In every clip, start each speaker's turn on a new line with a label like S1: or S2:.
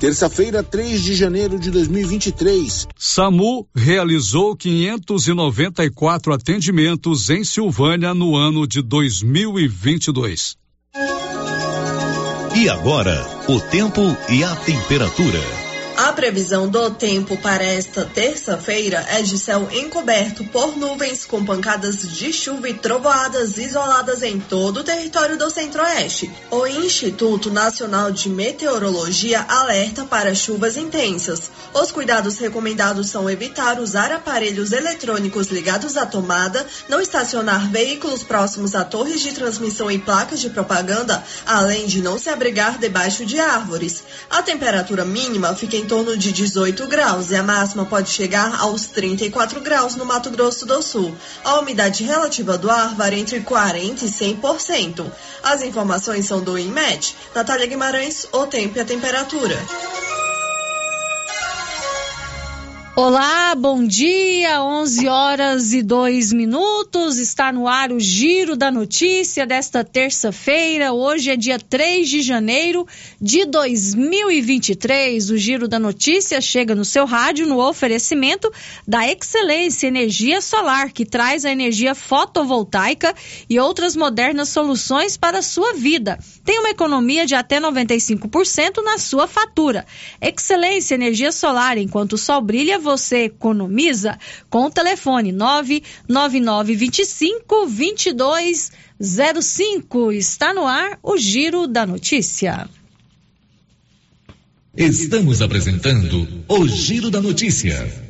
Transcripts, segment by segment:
S1: Terça-feira, 3 de janeiro de 2023.
S2: SAMU realizou 594 atendimentos em Silvânia no ano de 2022.
S3: E agora, o tempo e a temperatura.
S4: A previsão do tempo para esta terça-feira é de céu encoberto por nuvens com pancadas de chuva e trovoadas isoladas em todo o território do Centro-Oeste. O Instituto Nacional de Meteorologia alerta para chuvas intensas. Os cuidados recomendados são evitar usar aparelhos eletrônicos ligados à tomada, não estacionar veículos próximos a torres de transmissão e placas de propaganda, além de não se abrigar debaixo de árvores. A temperatura mínima fica em torno de 18 graus e a máxima pode chegar aos 34 graus no Mato Grosso do Sul. A umidade relativa do ar varia entre 40% e 100%. As informações são do INMET. Natália Guimarães, o tempo e a temperatura.
S5: Olá, bom dia, 11 horas e 2 minutos. Está no ar o Giro da Notícia desta terça-feira. Hoje é dia 3 de janeiro de 2023. O Giro da Notícia chega no seu rádio no oferecimento da Excelência Energia Solar, que traz a energia fotovoltaica e outras modernas soluções para a sua vida. Tem uma economia de até 95% na sua fatura. Excelência Energia Solar, enquanto o sol brilha, você economiza com o telefone 99925 2205. Está no ar o Giro da Notícia.
S3: Estamos apresentando o Giro da Notícia.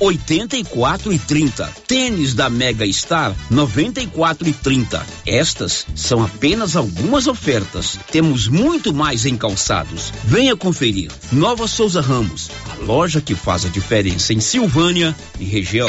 S6: 84 e 30. Tênis da Mega Star, 94 e 30. Estas são apenas algumas ofertas. Temos muito mais em calçados. Venha conferir. Nova Souza Ramos, a loja que faz a diferença em Silvânia e região.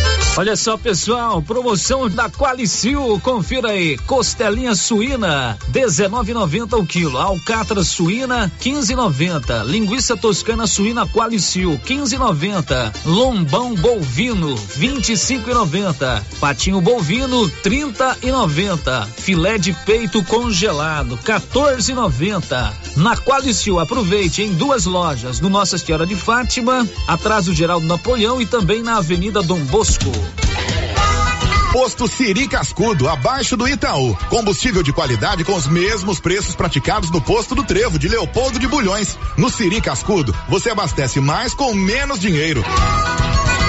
S7: Olha só, pessoal, promoção da Qualicil, confira aí, costelinha suína, 19,90 o quilo, alcatra suína, 15,90, linguiça toscana suína Qualicil, 15,90, lombão bovino, 25,90, patinho bovino, 30,90, filé de peito congelado, 14,90. Na Qualicil, aproveite em duas lojas, no Nossa Senhora de Fátima, atrás do Geraldo Napoleão e também na Avenida Dom Bosco.
S8: Posto Siri Cascudo, abaixo do Itaú. Combustível de qualidade com os mesmos preços praticados no posto do Trevo de Leopoldo de Bulhões. No Siri Cascudo, você abastece mais com menos dinheiro.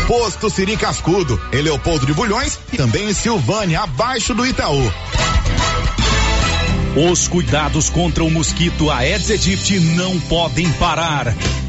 S8: Posto Siri Cascudo, em Leopoldo de Bulhões e também em Silvânia, abaixo do Itaú.
S9: Os cuidados contra o mosquito Aedes aegypti não podem parar.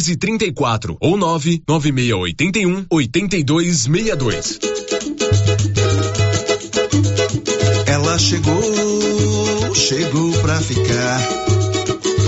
S10: 1434 ou 99681 8262.
S11: Ela chegou, chegou pra ficar.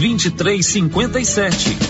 S7: 2357.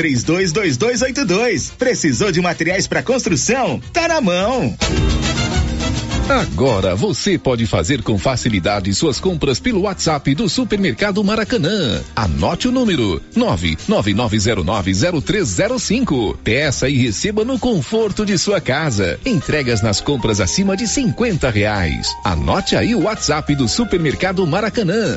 S12: 322282. Precisou de materiais para construção? Tá na mão.
S13: Agora você pode fazer com facilidade suas compras pelo WhatsApp do Supermercado Maracanã. Anote o número 999090305. Peça e receba no conforto de sua casa. Entregas nas compras acima de 50 reais. Anote aí o WhatsApp do Supermercado Maracanã.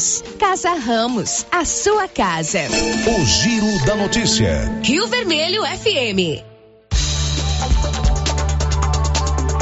S14: Casa Ramos, a sua casa.
S15: O Giro da Notícia.
S14: Rio Vermelho FM.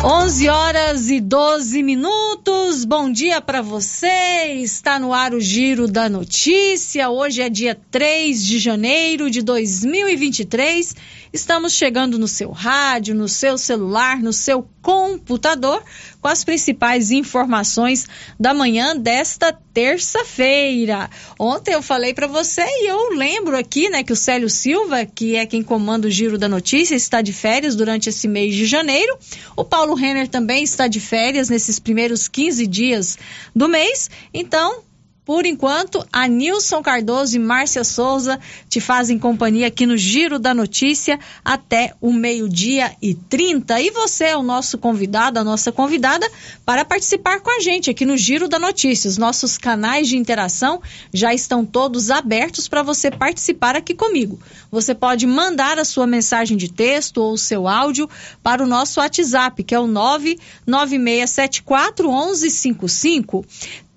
S5: 11 horas e 12 minutos. Bom dia para você. Está no ar o Giro da Notícia. Hoje é dia 3 de janeiro de 2023. Estamos chegando no seu rádio, no seu celular, no seu computador com as principais informações da manhã desta terça-feira. Ontem eu falei para você e eu lembro aqui, né, que o Célio Silva, que é quem comanda o Giro da Notícia, está de férias durante esse mês de janeiro. O Paulo Renner também está de férias nesses primeiros 15 dias do mês. Então, por enquanto, a Nilson Cardoso e Márcia Souza te fazem companhia aqui no Giro da Notícia até o meio-dia e 30. E você é o nosso convidado, a nossa convidada, para participar com a gente aqui no Giro da Notícia. Os nossos canais de interação já estão todos abertos para você participar aqui comigo. Você pode mandar a sua mensagem de texto ou o seu áudio para o nosso WhatsApp, que é o 99674 1155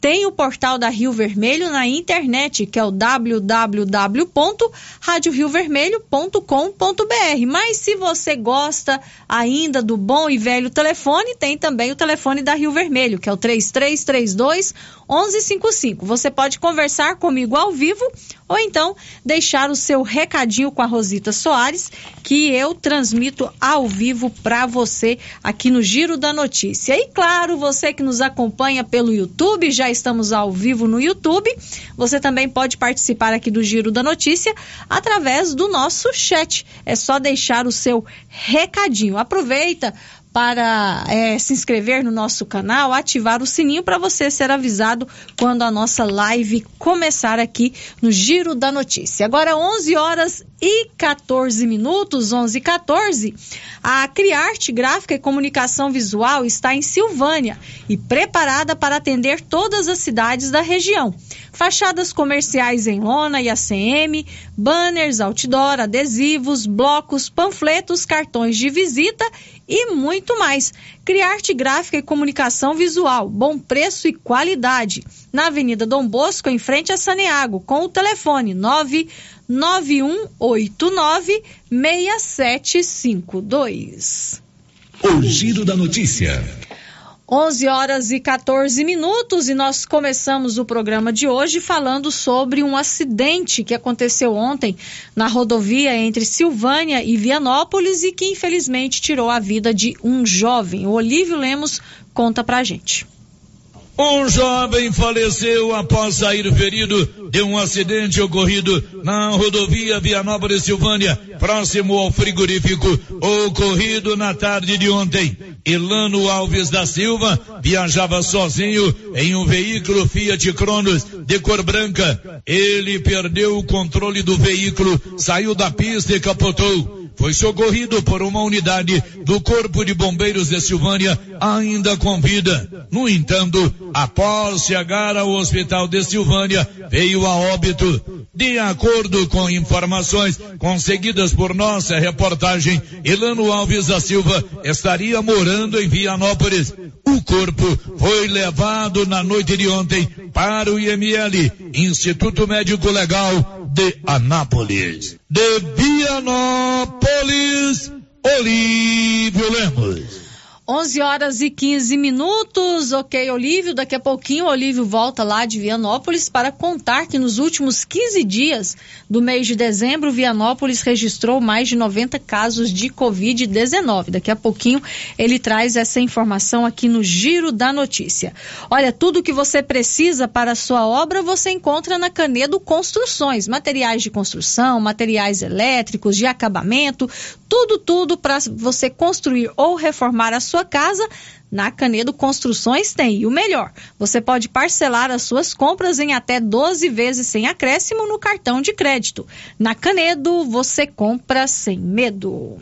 S5: tem o portal da Rio Vermelho na internet, que é o www.radioriovermelho.com.br. Mas se você gosta ainda do bom e velho telefone, tem também o telefone da Rio Vermelho, que é o 3332 1155. Você pode conversar comigo ao vivo ou então deixar o seu recadinho com a Rosita Soares, que eu transmito ao vivo para você aqui no Giro da Notícia. E claro, você que nos acompanha pelo YouTube, já estamos ao vivo no YouTube. Você também pode participar aqui do Giro da Notícia através do nosso chat. É só deixar o seu recadinho. Aproveita para é, se inscrever no nosso canal, ativar o sininho para você ser avisado quando a nossa live começar aqui no Giro da Notícia. Agora 11 horas e 14 minutos, 11 e 14. A Criarte Gráfica e Comunicação Visual está em Silvânia e preparada para atender todas as cidades da região. Fachadas comerciais em lona e ACM, banners, outdoor, adesivos, blocos, panfletos, cartões de visita e muito mais. Criarte Gráfica e Comunicação Visual, bom preço e qualidade. Na Avenida Dom Bosco, em frente a Saneago, com o telefone 99189 6752.
S15: O Giro da Notícia.
S5: 11 horas e 14 minutos e nós começamos o programa de hoje falando sobre um acidente que aconteceu ontem na rodovia entre Silvânia e Vianópolis e que infelizmente tirou a vida de um jovem. O Olívio Lemos conta pra gente.
S16: Um jovem faleceu após sair ferido de um acidente ocorrido na rodovia Vianópolis Silvânia, próximo ao frigorífico, ocorrido na tarde de ontem. Elano Alves da Silva viajava sozinho em um veículo Fiat Cronos de cor branca. Ele perdeu o controle do veículo, saiu da pista e capotou foi socorrido por uma unidade do Corpo de Bombeiros de Silvânia, ainda com vida. No entanto, após chegar ao Hospital de Silvânia, veio a óbito. De acordo com informações conseguidas por nossa reportagem, Elano Alves da Silva estaria morando em Vianópolis. O corpo foi levado na noite de ontem para o IML, Instituto Médico Legal de Anápolis. De Vianópolis, Olívio Lemos.
S5: 11 horas e 15 minutos. Ok, Olívio. Daqui a pouquinho o Olívio volta lá de Vianópolis para contar que nos últimos 15 dias do mês de dezembro, Vianópolis registrou mais de 90 casos de Covid-19. Daqui a pouquinho ele traz essa informação aqui no Giro da Notícia. Olha, tudo que você precisa para a sua obra você encontra na Canedo Construções. Materiais de construção, materiais elétricos, de acabamento, tudo, tudo para você construir ou reformar a sua casa. Na Canedo Construções tem. E o melhor, você pode parcelar as suas compras em até 12 vezes sem acréscimo no cartão de crédito. Na Canedo, você compra sem medo.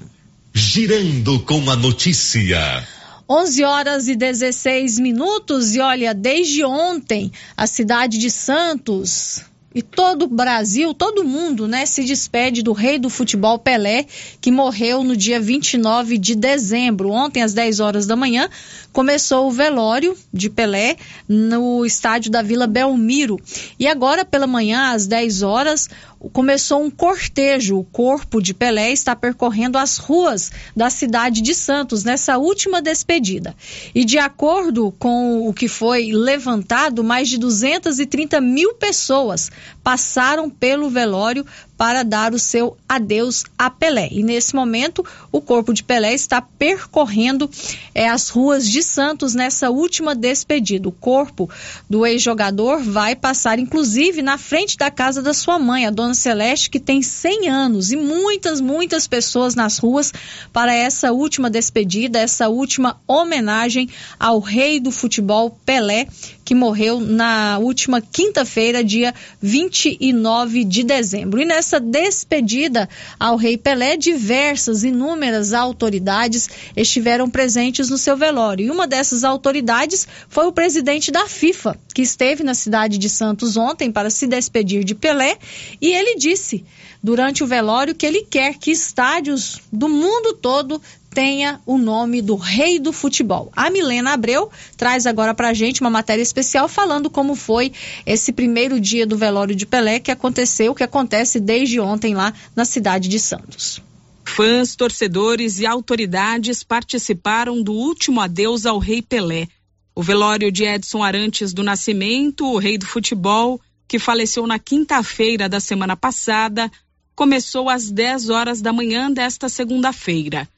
S17: Girando com a notícia.
S5: 11 horas e 16 minutos. E olha, desde ontem, a cidade de Santos e todo o Brasil, todo mundo, né, se despede do rei do futebol Pelé, que morreu no dia 29 de dezembro. Ontem, às 10 horas da manhã, começou o velório de Pelé no estádio da Vila Belmiro. E agora, pela manhã, às 10 horas, começou um cortejo. O corpo de Pelé está percorrendo as ruas da cidade de Santos nessa última despedida. E de acordo com o que foi levantado, mais de 230 mil pessoas passaram pelo velório para dar o seu adeus a Pelé. E nesse momento, o corpo de Pelé está percorrendo é, as ruas de Santos nessa última despedida. O corpo do ex-jogador vai passar, inclusive, na frente da casa da sua mãe, a dona Celeste, que tem 100 anos, e muitas, muitas pessoas nas ruas para essa última despedida, essa última homenagem ao rei do futebol Pelé, que morreu na última quinta-feira, dia 29 de dezembro. E nessa despedida ao rei Pelé, diversas, inúmeras autoridades estiveram presentes no seu velório. E uma dessas autoridades foi o presidente da FIFA, que esteve na cidade de Santos ontem para se despedir de Pelé, e ele disse durante o velório que ele quer que estádios do mundo todo tenha o nome do rei do futebol. A Milena Abreu traz agora para a gente uma matéria especial falando como foi esse primeiro dia do velório de Pelé que aconteceu, que acontece desde ontem lá na cidade de Santos.
S18: Fãs, torcedores e autoridades participaram do último adeus ao rei Pelé. O velório de Edson Arantes do Nascimento, o rei do futebol, que faleceu na quinta-feira da semana passada, começou às 10 horas da manhã desta segunda-feira.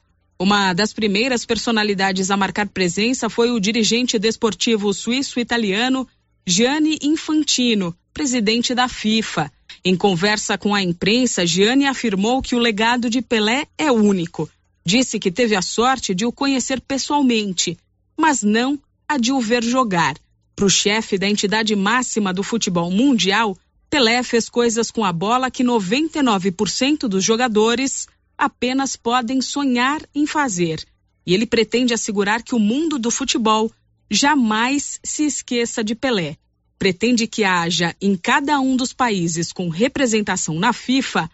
S18: Uma das primeiras personalidades a marcar presença foi o dirigente desportivo suíço-italiano Gianni Infantino, presidente da FIFA. Em conversa com a imprensa, Gianni afirmou que o legado de Pelé é único. Disse que teve a sorte de o conhecer pessoalmente, mas não a de o ver jogar. Para o chefe da entidade máxima do futebol mundial, Pelé fez coisas com a bola que 99% dos jogadores apenas podem sonhar em fazer. E ele pretende assegurar que o mundo do futebol jamais se esqueça de Pelé. Pretende que haja em cada um dos países com representação na FIFA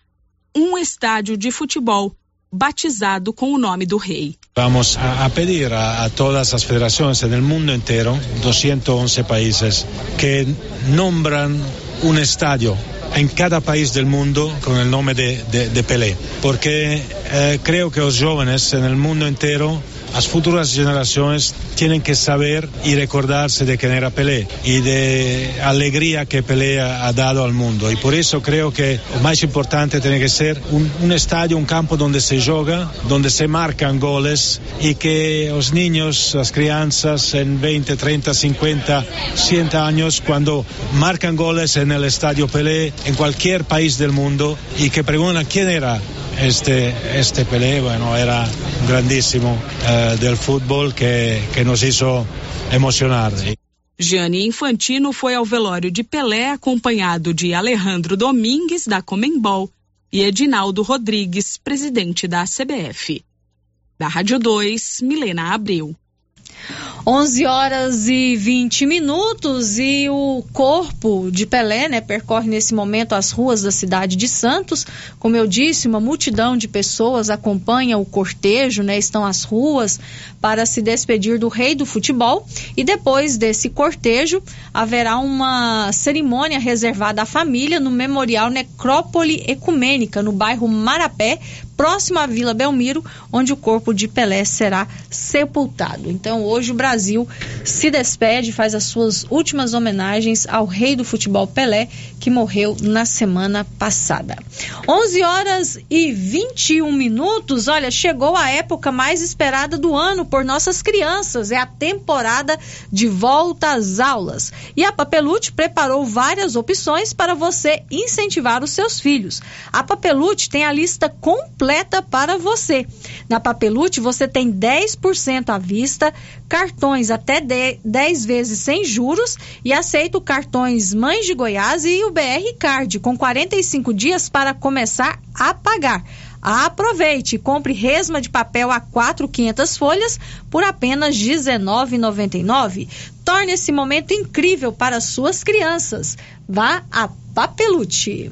S18: um estádio de futebol batizado com o nome do rei.
S19: Vamos a, pedir a, a, todas as federações no mundo inteiro, 211 países, que nombram um estádio en cada país del mundo con el nombre de, de, de Pelé, porque eh, creo que los jóvenes en el mundo entero as futuras gerações têm que saber e recordar-se de quem era Pelé e de alegria que Pelé ha dado ao mundo. E por isso creio que o mais importante tem que ser um, um estádio, um campo onde se joga, onde se marcam goles e que os niños, as crianças em 20, 30, 50, 100 anos, quando marcam goles no estádio Pelé em qualquer país do mundo e que perguntam quem era este, este Pelé, bueno, era grandíssimo uh, del fútbol que, que nos hizo emocionar.
S18: Gianni Infantino foi ao velório de Pelé acompanhado de Alejandro Domingues, da Comembol, e Edinaldo Rodrigues, presidente da CBF. Da Rádio 2, Milena Abreu.
S5: 11 horas e 20 minutos e o corpo de Pelé, né, percorre nesse momento as ruas da cidade de Santos. Como eu disse, uma multidão de pessoas acompanha o cortejo, né, estão às ruas para se despedir do rei do futebol. E depois desse cortejo, haverá uma cerimônia reservada à família no Memorial Necrópole Ecumênica, no bairro Marapé, próximo à Vila Belmiro, onde o corpo de Pelé será sepultado. Então, hoje o Brasil se despede, faz as suas últimas homenagens ao rei do futebol Pelé, que morreu na semana passada. 11 horas e 21 minutos. Olha, chegou a época mais esperada do ano por nossas crianças, é a temporada de volta às aulas. E a Papelute preparou várias opções para você incentivar os seus filhos. A Papelute tem a lista completa para você. Na Papelute você tem 10% à vista, cartões até 10 vezes sem juros e aceita cartões Mães de Goiás e o BR Card com 45 dias para começar a pagar. Aproveite e compre resma de papel a 4,500 folhas por apenas R$ 19,99. Torne esse momento incrível para suas crianças. Vá a Papelute.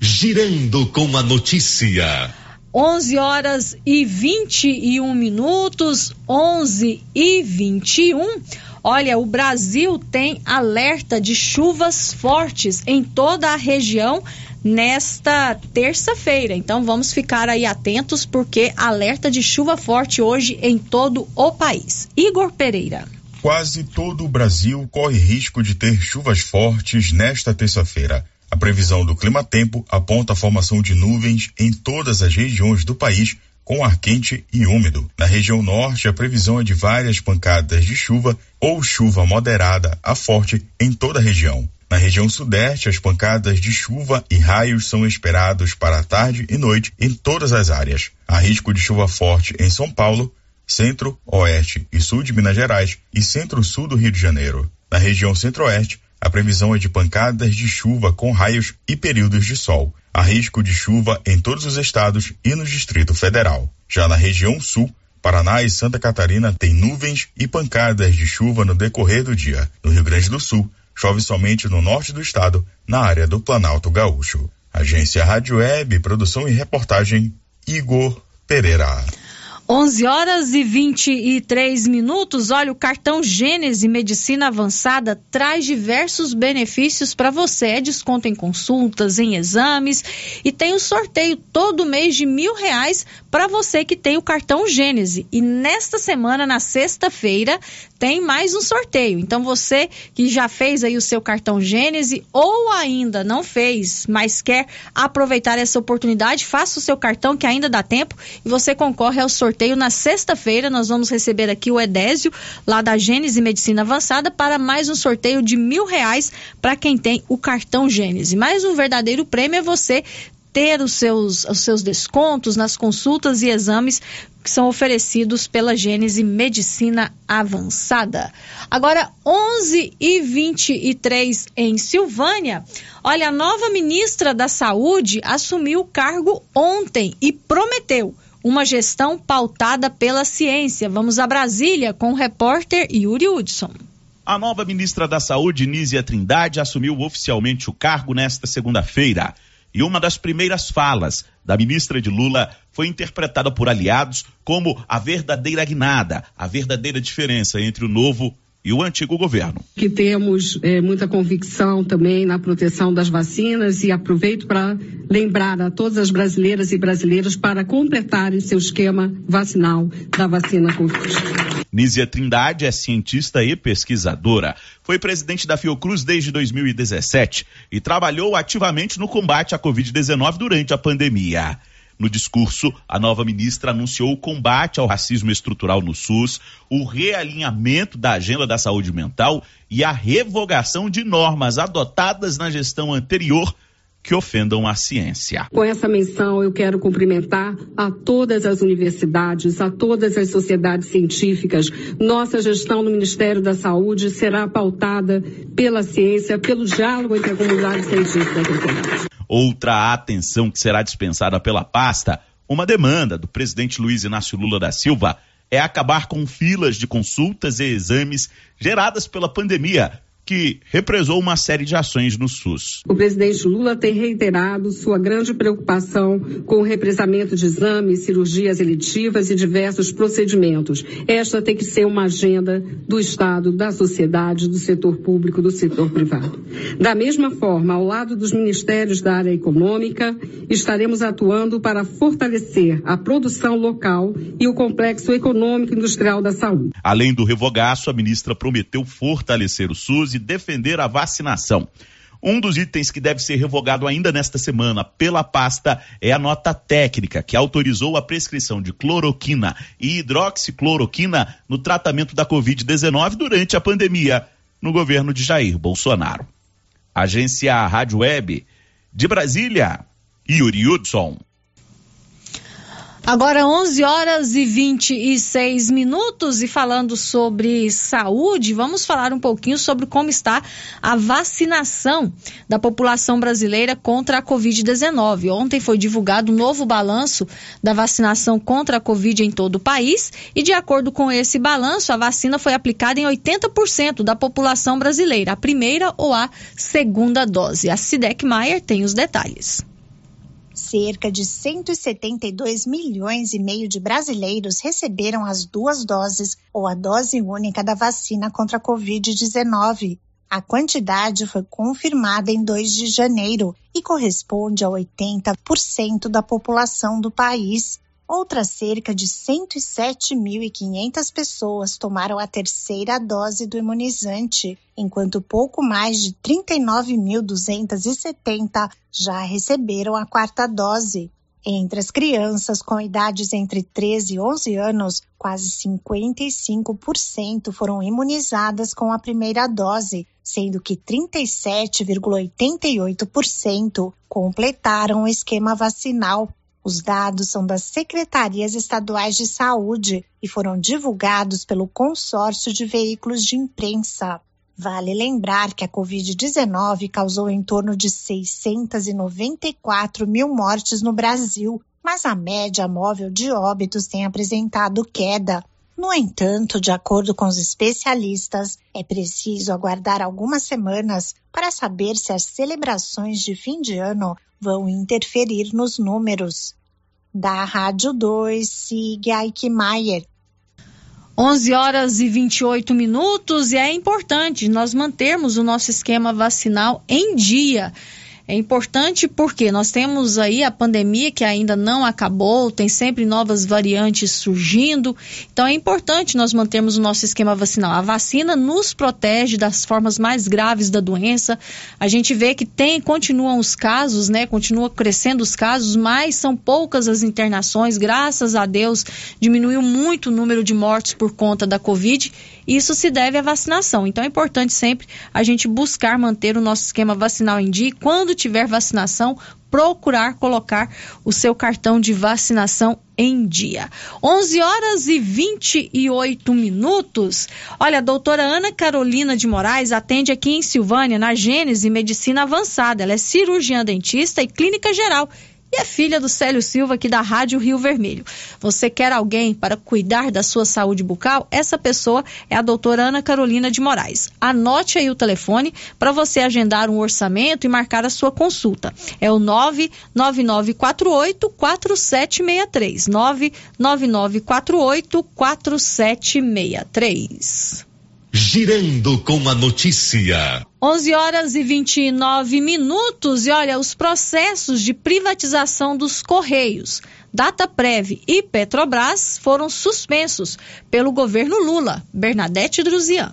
S17: Girando com a notícia.
S5: 11 horas e 21 minutos, 11 e 21. Olha, o Brasil tem alerta de chuvas fortes em toda a região nesta terça-feira. Então vamos ficar aí atentos porque alerta de chuva forte hoje em todo o país. Igor Pereira.
S20: Quase todo o Brasil corre risco de ter chuvas fortes nesta terça-feira. A previsão do Clima Tempo aponta a formação de nuvens em todas as regiões do país com ar quente e úmido. Na região norte, a previsão é de várias pancadas de chuva ou chuva moderada a forte em toda a região. Na região sudeste, as pancadas de chuva e raios são esperados para a tarde e noite em todas as áreas. Há risco de chuva forte em São Paulo, centro, oeste e sul de Minas Gerais e centro-sul do Rio de Janeiro. Na região centro-oeste, a previsão é de pancadas de chuva com raios e períodos de sol. Há risco de chuva em todos os estados e no Distrito Federal. Já na região sul, Paraná e Santa Catarina têm nuvens e pancadas de chuva no decorrer do dia. No Rio Grande do Sul, chove somente no norte do estado, na área do Planalto Gaúcho. Agência Rádio Web, produção e reportagem Igor Pereira.
S5: 11 horas e 23 minutos. Olha, o cartão Gênese Medicina Avançada traz diversos benefícios para você. É desconto em consultas, em exames e tem um sorteio todo mês de mil reais para você que tem o cartão Gênese. E nesta semana, na sexta-feira, tem mais um sorteio. Então você que já fez aí o seu cartão Gênese ou ainda não fez, mas quer aproveitar essa oportunidade, faça o seu cartão que ainda dá tempo e você concorre ao sorteio na sexta-feira. Nós vamos receber aqui o Edésio lá da Gênese Medicina Avançada para mais um sorteio de mil reais para quem tem o cartão Gênese. Mas o verdadeiro prêmio é você ter os seus, os seus descontos nas consultas e exames que são oferecidos pela Gênese Medicina Avançada. Agora, 11 e 23 em Silvânia. Olha, a nova ministra da Saúde assumiu o cargo ontem e prometeu uma gestão pautada pela ciência. Vamos a Brasília com o repórter Yuri Hudson.
S21: A nova ministra da Saúde, Nízia Trindade, assumiu oficialmente o cargo nesta segunda-feira. E uma das primeiras falas da ministra de Lula foi interpretada por aliados como a verdadeira guinada, a verdadeira diferença entre o novo e o antigo governo.
S22: Que temos é, muita convicção também na proteção das vacinas e aproveito para lembrar a todas as brasileiras e brasileiros para completarem seu esquema vacinal da vacina Covid.
S21: Nízia Trindade é cientista e pesquisadora. Foi presidente da Fiocruz desde 2017 e trabalhou ativamente no combate à Covid-19 durante a pandemia. No discurso, a nova ministra anunciou o combate ao racismo estrutural no SUS, o realinhamento da agenda da saúde mental e a revogação de normas adotadas na gestão anterior que ofendam a ciência.
S22: Com essa menção, eu quero cumprimentar a todas as universidades, a todas as sociedades científicas. Nossa gestão no Ministério da Saúde será pautada pela ciência, pelo diálogo entre a comunidade científica
S21: Outra atenção que será dispensada pela pasta, uma demanda do presidente Luiz Inácio Lula da Silva, é acabar com filas de consultas e exames geradas pela pandemia, que represou uma série de ações no SUS.
S22: O presidente Lula tem reiterado sua grande preocupação com o represamento de exames, cirurgias eletivas e diversos procedimentos. Esta tem que ser uma agenda do Estado, da sociedade, do setor público, do setor privado. Da mesma forma, ao lado dos ministérios da área econômica, estaremos atuando para fortalecer a produção local e o complexo econômico industrial da saúde.
S21: Além do revogaço, a ministra prometeu fortalecer o SUS defender a vacinação. Um dos itens que deve ser revogado ainda nesta semana pela pasta é a nota técnica que autorizou a prescrição de cloroquina e hidroxicloroquina no tratamento da Covid-19 durante a pandemia no governo de Jair Bolsonaro. Agência Rádio Web de Brasília, Yuri Hudson.
S5: Agora 11 horas e 26 minutos e falando sobre saúde, vamos falar um pouquinho sobre como está a vacinação da população brasileira contra a Covid-19. Ontem foi divulgado um novo balanço da vacinação contra a Covid em todo o país e de acordo com esse balanço, a vacina foi aplicada em 80% da população brasileira, a primeira ou a segunda dose. A Sidek Maier tem os detalhes
S23: cerca de 172 milhões e meio de brasileiros receberam as duas doses ou a dose única da vacina contra a Covid-19. A quantidade foi confirmada em 2 de janeiro e corresponde a 80% da população do país. Outras cerca de 107.500 pessoas tomaram a terceira dose do imunizante, enquanto pouco mais de 39.270 já receberam a quarta dose. Entre as crianças com idades entre 13 e 11 anos, quase 55% foram imunizadas com a primeira dose, sendo que 37,88% completaram o esquema vacinal os dados são das secretarias estaduais de saúde e foram divulgados pelo consórcio de veículos de imprensa. Vale lembrar que a Covid-19 causou em torno de 694 mil mortes no Brasil, mas a média móvel de óbitos tem apresentado queda. No entanto, de acordo com os especialistas, é preciso aguardar algumas semanas para saber se as celebrações de fim de ano vão interferir nos números. Da Rádio 2, siga Eichmeier.
S5: 11 horas e 28 minutos e é importante nós mantermos o nosso esquema vacinal em dia. É importante porque nós temos aí a pandemia que ainda não acabou, tem sempre novas variantes surgindo. Então é importante nós mantermos o nosso esquema vacinal. A vacina nos protege das formas mais graves da doença. A gente vê que tem continuam os casos, né? Continua crescendo os casos, mas são poucas as internações. Graças a Deus diminuiu muito o número de mortes por conta da Covid. Isso se deve à vacinação. Então é importante sempre a gente buscar manter o nosso esquema vacinal em dia. Quando tiver vacinação, procurar colocar o seu cartão de vacinação em dia. 11 horas e 28 minutos. Olha, a doutora Ana Carolina de Moraes atende aqui em Silvânia, na Gênese Medicina Avançada. Ela é cirurgiã dentista e clínica geral e é filha do Célio Silva aqui da Rádio Rio Vermelho. Você quer alguém para cuidar da sua saúde bucal? Essa pessoa é a doutora Ana Carolina de Moraes. Anote aí o telefone para você agendar um orçamento e marcar a sua consulta. É o 99948 4763. 99948 4763.
S17: Girando com a notícia.
S5: 11 horas e 29 minutos. E olha, os processos de privatização dos Correios, Dataprev e Petrobras foram suspensos pelo governo Lula. Bernadette Druzian.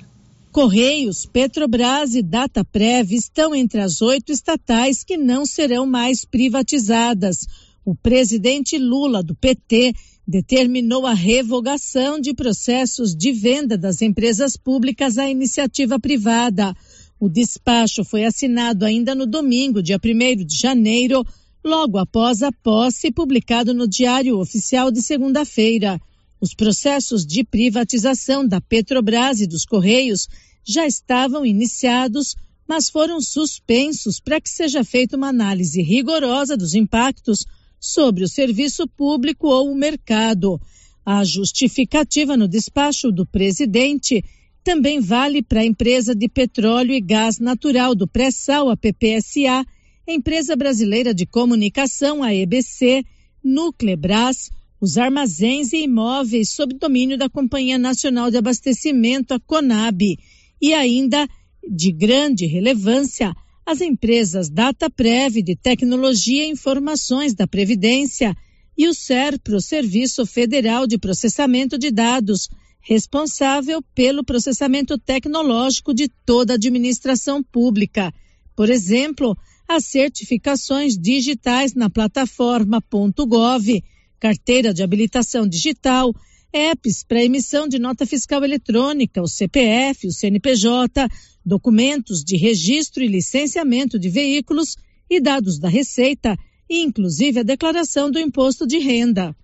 S24: Correios, Petrobras e Dataprev estão entre as oito estatais que não serão mais privatizadas. O presidente Lula, do PT, determinou a revogação de processos de venda das empresas públicas à iniciativa privada. O despacho foi assinado ainda no domingo, dia 1 de janeiro, logo após a posse, publicado no Diário Oficial de segunda-feira. Os processos de privatização da Petrobras e dos Correios já estavam iniciados, mas foram suspensos para que seja feita uma análise rigorosa dos impactos sobre o serviço público ou o mercado. A justificativa no despacho do presidente também vale para a empresa de petróleo e gás natural do pré-sal, a PPSA, empresa brasileira de comunicação, a EBC, Nuclebras, os armazéns e imóveis sob domínio da Companhia Nacional de Abastecimento, a CONAB, e ainda, de grande relevância, as empresas DataPrev de Tecnologia e Informações da Previdência e o SERPRO, Serviço Federal de Processamento de Dados, responsável pelo processamento tecnológico de toda a administração pública. Por exemplo, as certificações digitais na plataforma .gov, carteira de habilitação digital, apps para emissão de nota fiscal eletrônica, o CPF, o CNPJ, documentos de registro e licenciamento de veículos e dados da Receita, inclusive a declaração do imposto de renda.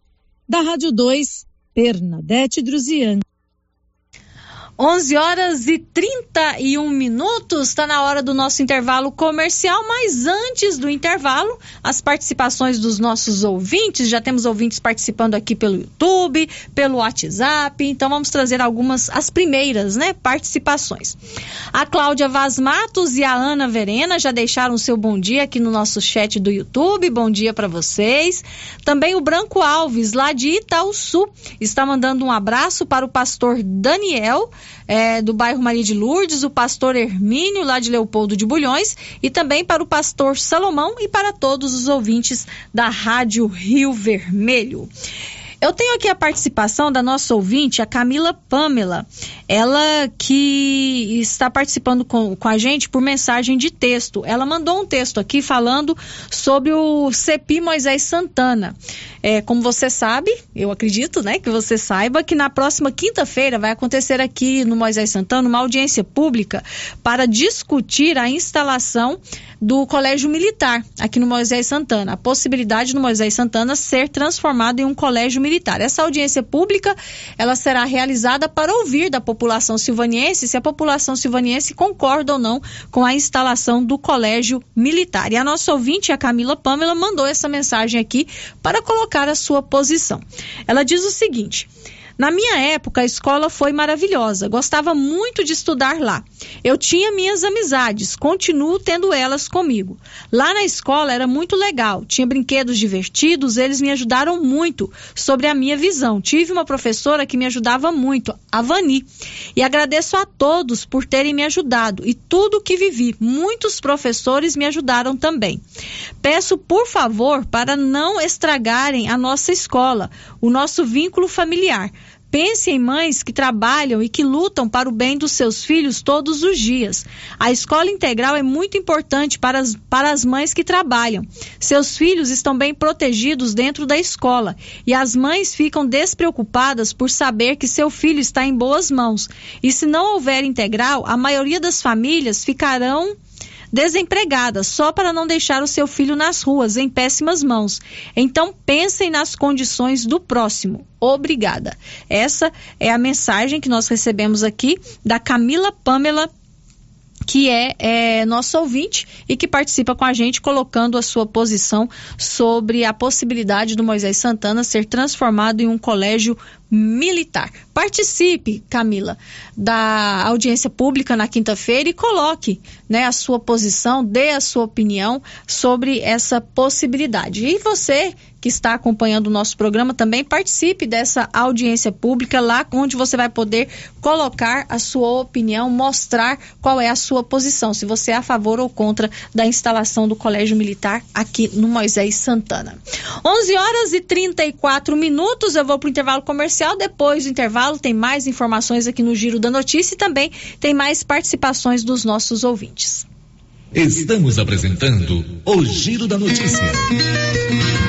S24: Da Rádio 2, Bernadette Druzian.
S5: 11 horas e 31 minutos, está na hora do nosso intervalo comercial, mas antes do intervalo, as participações dos nossos ouvintes, já temos ouvintes participando aqui pelo YouTube, pelo WhatsApp, então vamos trazer algumas, as primeiras, né, participações. A Cláudia Vaz Matos e a Ana Verena já deixaram seu bom dia aqui no nosso chat do YouTube, bom dia para vocês. Também o Branco Alves, lá de Itaúsu, está mandando um abraço para o pastor Daniel, é, do bairro Maria de Lourdes, o pastor Hermínio, lá de Leopoldo de Bulhões, e também para o pastor Salomão e para todos os ouvintes da Rádio Rio Vermelho. Eu tenho aqui a participação da nossa ouvinte, a Camila Pamela. Ela que está participando com, com a gente por mensagem de texto. Ela mandou um texto aqui falando sobre o CEPI Moisés Santana. É, como você sabe, eu acredito, né, que você saiba que na próxima quinta-feira vai acontecer aqui no Moisés Santana uma audiência pública para discutir a instalação do Colégio Militar aqui no Moisés Santana, a possibilidade do Moisés Santana ser transformado em um colégio militar. Essa audiência pública, ela será realizada para ouvir da população silvaniense se a população silvaniense concorda ou não com a instalação do Colégio Militar. E a nossa ouvinte, a Camila Pamela, mandou essa mensagem aqui para colocar a sua posição. Ela diz o seguinte: na minha época, a escola foi maravilhosa. Gostava muito de estudar lá. Eu tinha minhas amizades, continuo tendo elas comigo. Lá na escola era muito legal, tinha brinquedos divertidos, eles me ajudaram muito sobre a minha visão. Tive uma professora que me ajudava muito, a Vani. E agradeço a todos por terem me ajudado e tudo que vivi. Muitos professores me ajudaram também. Peço, por favor, para não estragarem a nossa escola, o nosso vínculo familiar. Pense em mães que trabalham e que lutam para o bem dos seus filhos todos os dias. A escola integral é muito importante para as, para as mães que trabalham. Seus filhos estão bem protegidos dentro da escola e as mães ficam despreocupadas por saber que seu filho está em boas mãos. E se não houver integral, a maioria das famílias ficarão desempregada só para não deixar o seu filho nas ruas em péssimas mãos. Então pensem nas condições do próximo. Obrigada. Essa é a mensagem que nós recebemos aqui da Camila Pamela que é, é, nosso ouvinte e que participa com a gente, colocando a sua posição sobre a possibilidade do Moisés Santana ser transformado em um colégio Militar. Participe, Camila, da audiência pública na quinta-feira e coloque né, a sua posição, dê a sua opinião sobre essa possibilidade. E você que está acompanhando o nosso programa também participe dessa audiência pública lá onde você vai poder colocar a sua opinião, mostrar qual é a sua posição, se você é a favor ou contra da instalação do Colégio Militar aqui no Moisés Santana. 11 horas e 34 minutos, eu vou para o intervalo comercial, depois do intervalo tem mais informações aqui no Giro da Notícia e também tem mais participações dos nossos ouvintes.
S17: Estamos apresentando o Giro da Notícia.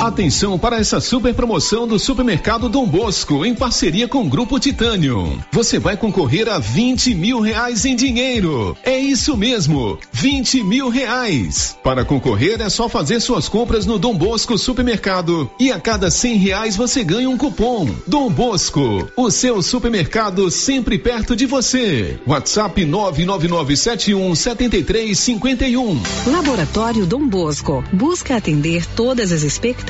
S13: Atenção para essa super promoção do Supermercado Dom Bosco em parceria com o Grupo Titânio. Você vai concorrer a 20 mil reais em dinheiro. É isso mesmo, 20 mil reais. Para concorrer é só fazer suas compras no Dom Bosco Supermercado e a cada 100 reais você ganha um cupom. Dom Bosco, o seu supermercado sempre perto de você. WhatsApp 99971 7351.
S14: Laboratório Dom Bosco busca atender todas as expectativas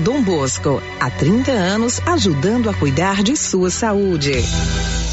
S14: Dom Bosco, há 30 anos ajudando a cuidar de sua saúde.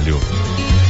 S17: trabalho.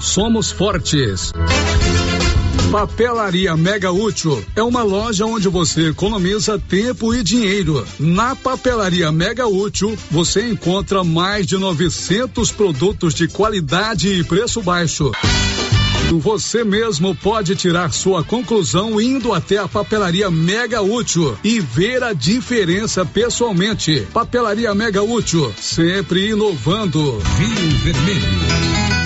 S2: somos fortes.
S25: Papelaria Mega Útil é uma loja onde você economiza tempo e dinheiro. Na Papelaria Mega Útil, você encontra mais de 900 produtos de qualidade e preço baixo. Você mesmo pode tirar sua conclusão indo até a papelaria Mega Útil e ver a diferença pessoalmente. Papelaria Mega Útil, sempre inovando.
S26: Rio Vermelho.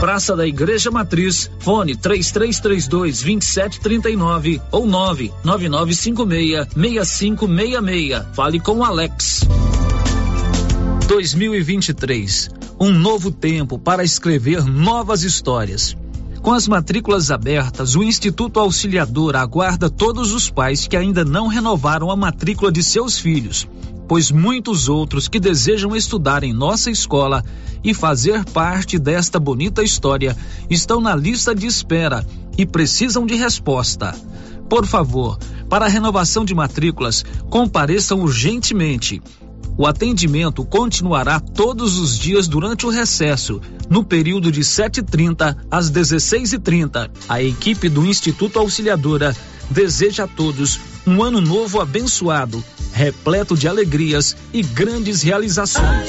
S27: Praça da Igreja Matriz, fone 3332 2739 ou 99956 6566. Fale com Alex. 2023, um novo tempo para escrever novas histórias. Com as matrículas abertas, o Instituto Auxiliador aguarda todos os pais que ainda não renovaram a matrícula de seus filhos, pois muitos outros que desejam estudar em nossa escola e fazer parte desta bonita história estão na lista de espera e precisam de resposta. Por favor, para a renovação de matrículas, compareçam urgentemente. O atendimento continuará todos os dias durante o recesso, no período de 7h30 às 16h30. A equipe do Instituto Auxiliadora deseja a todos um ano novo abençoado, repleto de alegrias e grandes realizações.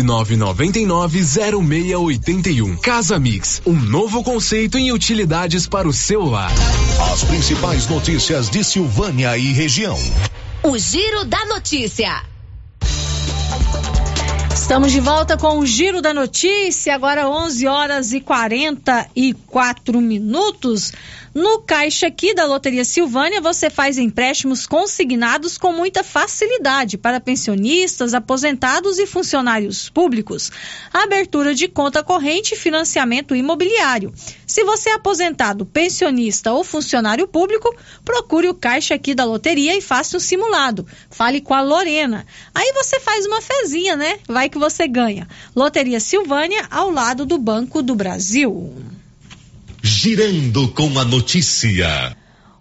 S10: 999990681. Casa Mix, um novo conceito em utilidades para o seu lar.
S13: As principais notícias de Silvânia e região.
S28: O Giro da Notícia.
S5: Estamos de volta com o Giro da Notícia, agora 11 horas e 44 minutos. No caixa aqui da Loteria Silvânia, você faz empréstimos consignados com muita facilidade para pensionistas, aposentados e funcionários públicos. Abertura de conta corrente e financiamento imobiliário. Se você é aposentado, pensionista ou funcionário público, procure o caixa aqui da loteria e faça um simulado. Fale com a Lorena. Aí você faz uma fezinha, né? Vai que você ganha. Loteria Silvânia, ao lado do Banco do Brasil.
S13: Girando com a notícia.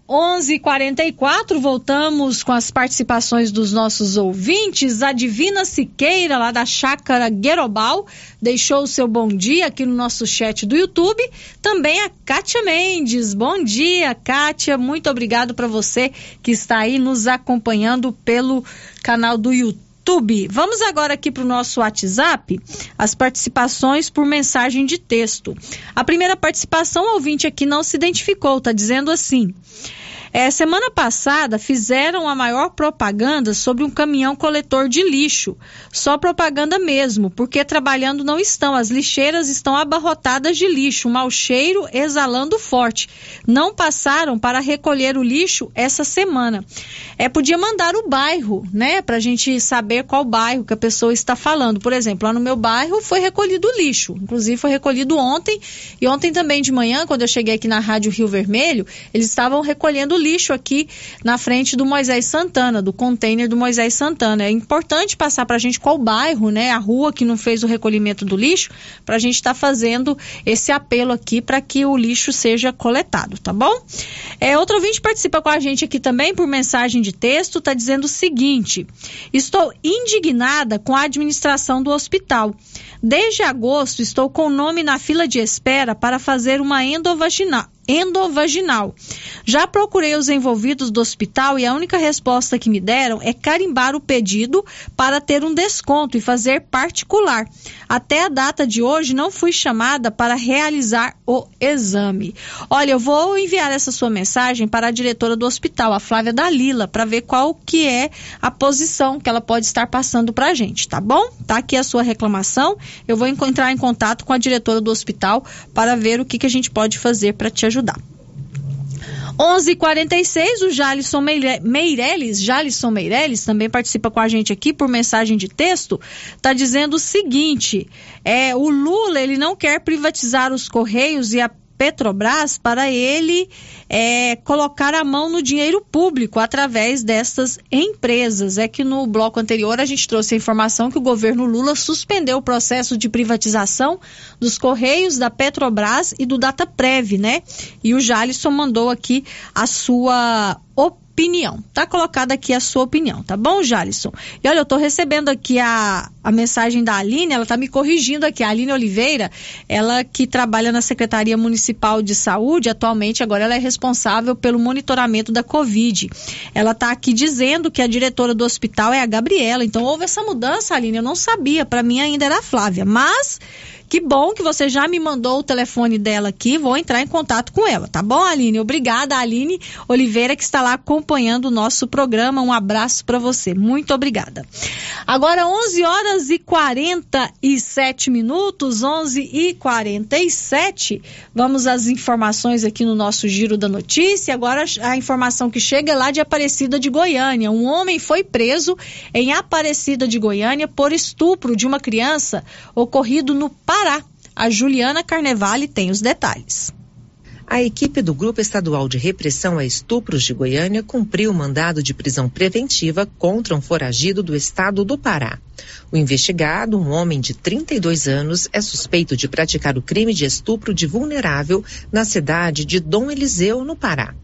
S5: 11:44 voltamos com as participações dos nossos ouvintes. A Divina Siqueira, lá da Chácara Guerobal, deixou o seu bom dia aqui no nosso chat do YouTube. Também a Kátia Mendes. Bom dia, Kátia. Muito obrigado para você que está aí nos acompanhando pelo canal do YouTube. YouTube. Vamos agora aqui para o nosso WhatsApp, as participações por mensagem de texto. A primeira participação, ouvinte aqui não se identificou, está dizendo assim. É, semana passada fizeram a maior propaganda sobre um caminhão coletor de lixo. Só propaganda mesmo, porque trabalhando não estão. As lixeiras estão abarrotadas de lixo, mau cheiro exalando forte. Não passaram para recolher o lixo essa semana. É, podia mandar o bairro, né? Para a gente saber qual bairro que a pessoa está falando. Por exemplo, lá no meu bairro foi recolhido lixo. Inclusive foi recolhido ontem. E ontem também de manhã, quando eu cheguei aqui na Rádio Rio Vermelho, eles estavam recolhendo lixo aqui na frente do Moisés Santana, do container do Moisés Santana. É importante passar para a gente qual bairro, né, a rua que não fez o recolhimento do lixo, para a gente estar tá fazendo esse apelo aqui para que o lixo seja coletado, tá bom? É, outro ouvinte participa com a gente aqui também por mensagem de texto, está dizendo o seguinte: estou indignada com a administração do hospital. Desde agosto estou com o nome na fila de espera para fazer uma endovaginal endovaginal. Já procurei os envolvidos do hospital e a única resposta que me deram é carimbar o pedido para ter um desconto e fazer particular. Até a data de hoje não fui chamada para realizar o exame. Olha, eu vou enviar essa sua mensagem para a diretora do hospital, a Flávia Dalila, para ver qual que é a posição que ela pode estar passando para a gente, tá bom? Tá aqui a sua reclamação. Eu vou entrar em contato com a diretora do hospital para ver o que, que a gente pode fazer para te ajudar. 11:46 o Jalisson Meirelles, Jalisson Meirelles também participa com a gente aqui por mensagem de texto, está dizendo o seguinte: é o Lula ele não quer privatizar os correios e a Petrobras para ele é, colocar a mão no dinheiro público através dessas empresas. É que no bloco anterior a gente trouxe a informação que o governo Lula suspendeu o processo de privatização dos Correios, da Petrobras e do Dataprev, né? E o Jalisson mandou aqui a sua opinião. Tá colocada aqui a sua opinião, tá bom, Jalisson? E olha, eu tô recebendo aqui a, a mensagem da Aline, ela tá me corrigindo aqui. A Aline Oliveira, ela que trabalha na Secretaria Municipal de Saúde, atualmente agora ela é responsável pelo monitoramento da Covid. Ela tá aqui dizendo que a diretora do hospital é a Gabriela. Então houve essa mudança, Aline, eu não sabia, para mim ainda era a Flávia, mas que bom que você já me mandou o telefone dela aqui, vou entrar em contato com ela, tá bom, Aline? Obrigada, Aline Oliveira, que está lá acompanhando o nosso programa. Um abraço para você. Muito obrigada. Agora, 11 horas e 47 minutos, 11 e 47. Vamos às informações aqui no nosso Giro da Notícia. Agora, a informação que chega é lá de Aparecida de Goiânia. Um homem foi preso em Aparecida de Goiânia por estupro de uma criança ocorrido no Pará. A Juliana Carnevale tem os detalhes.
S29: A equipe do Grupo Estadual de Repressão a Estupros de Goiânia cumpriu mandado de prisão preventiva contra um foragido do estado do Pará. O investigado, um homem de 32 anos, é suspeito de praticar o crime de estupro de vulnerável na cidade de Dom Eliseu, no Pará.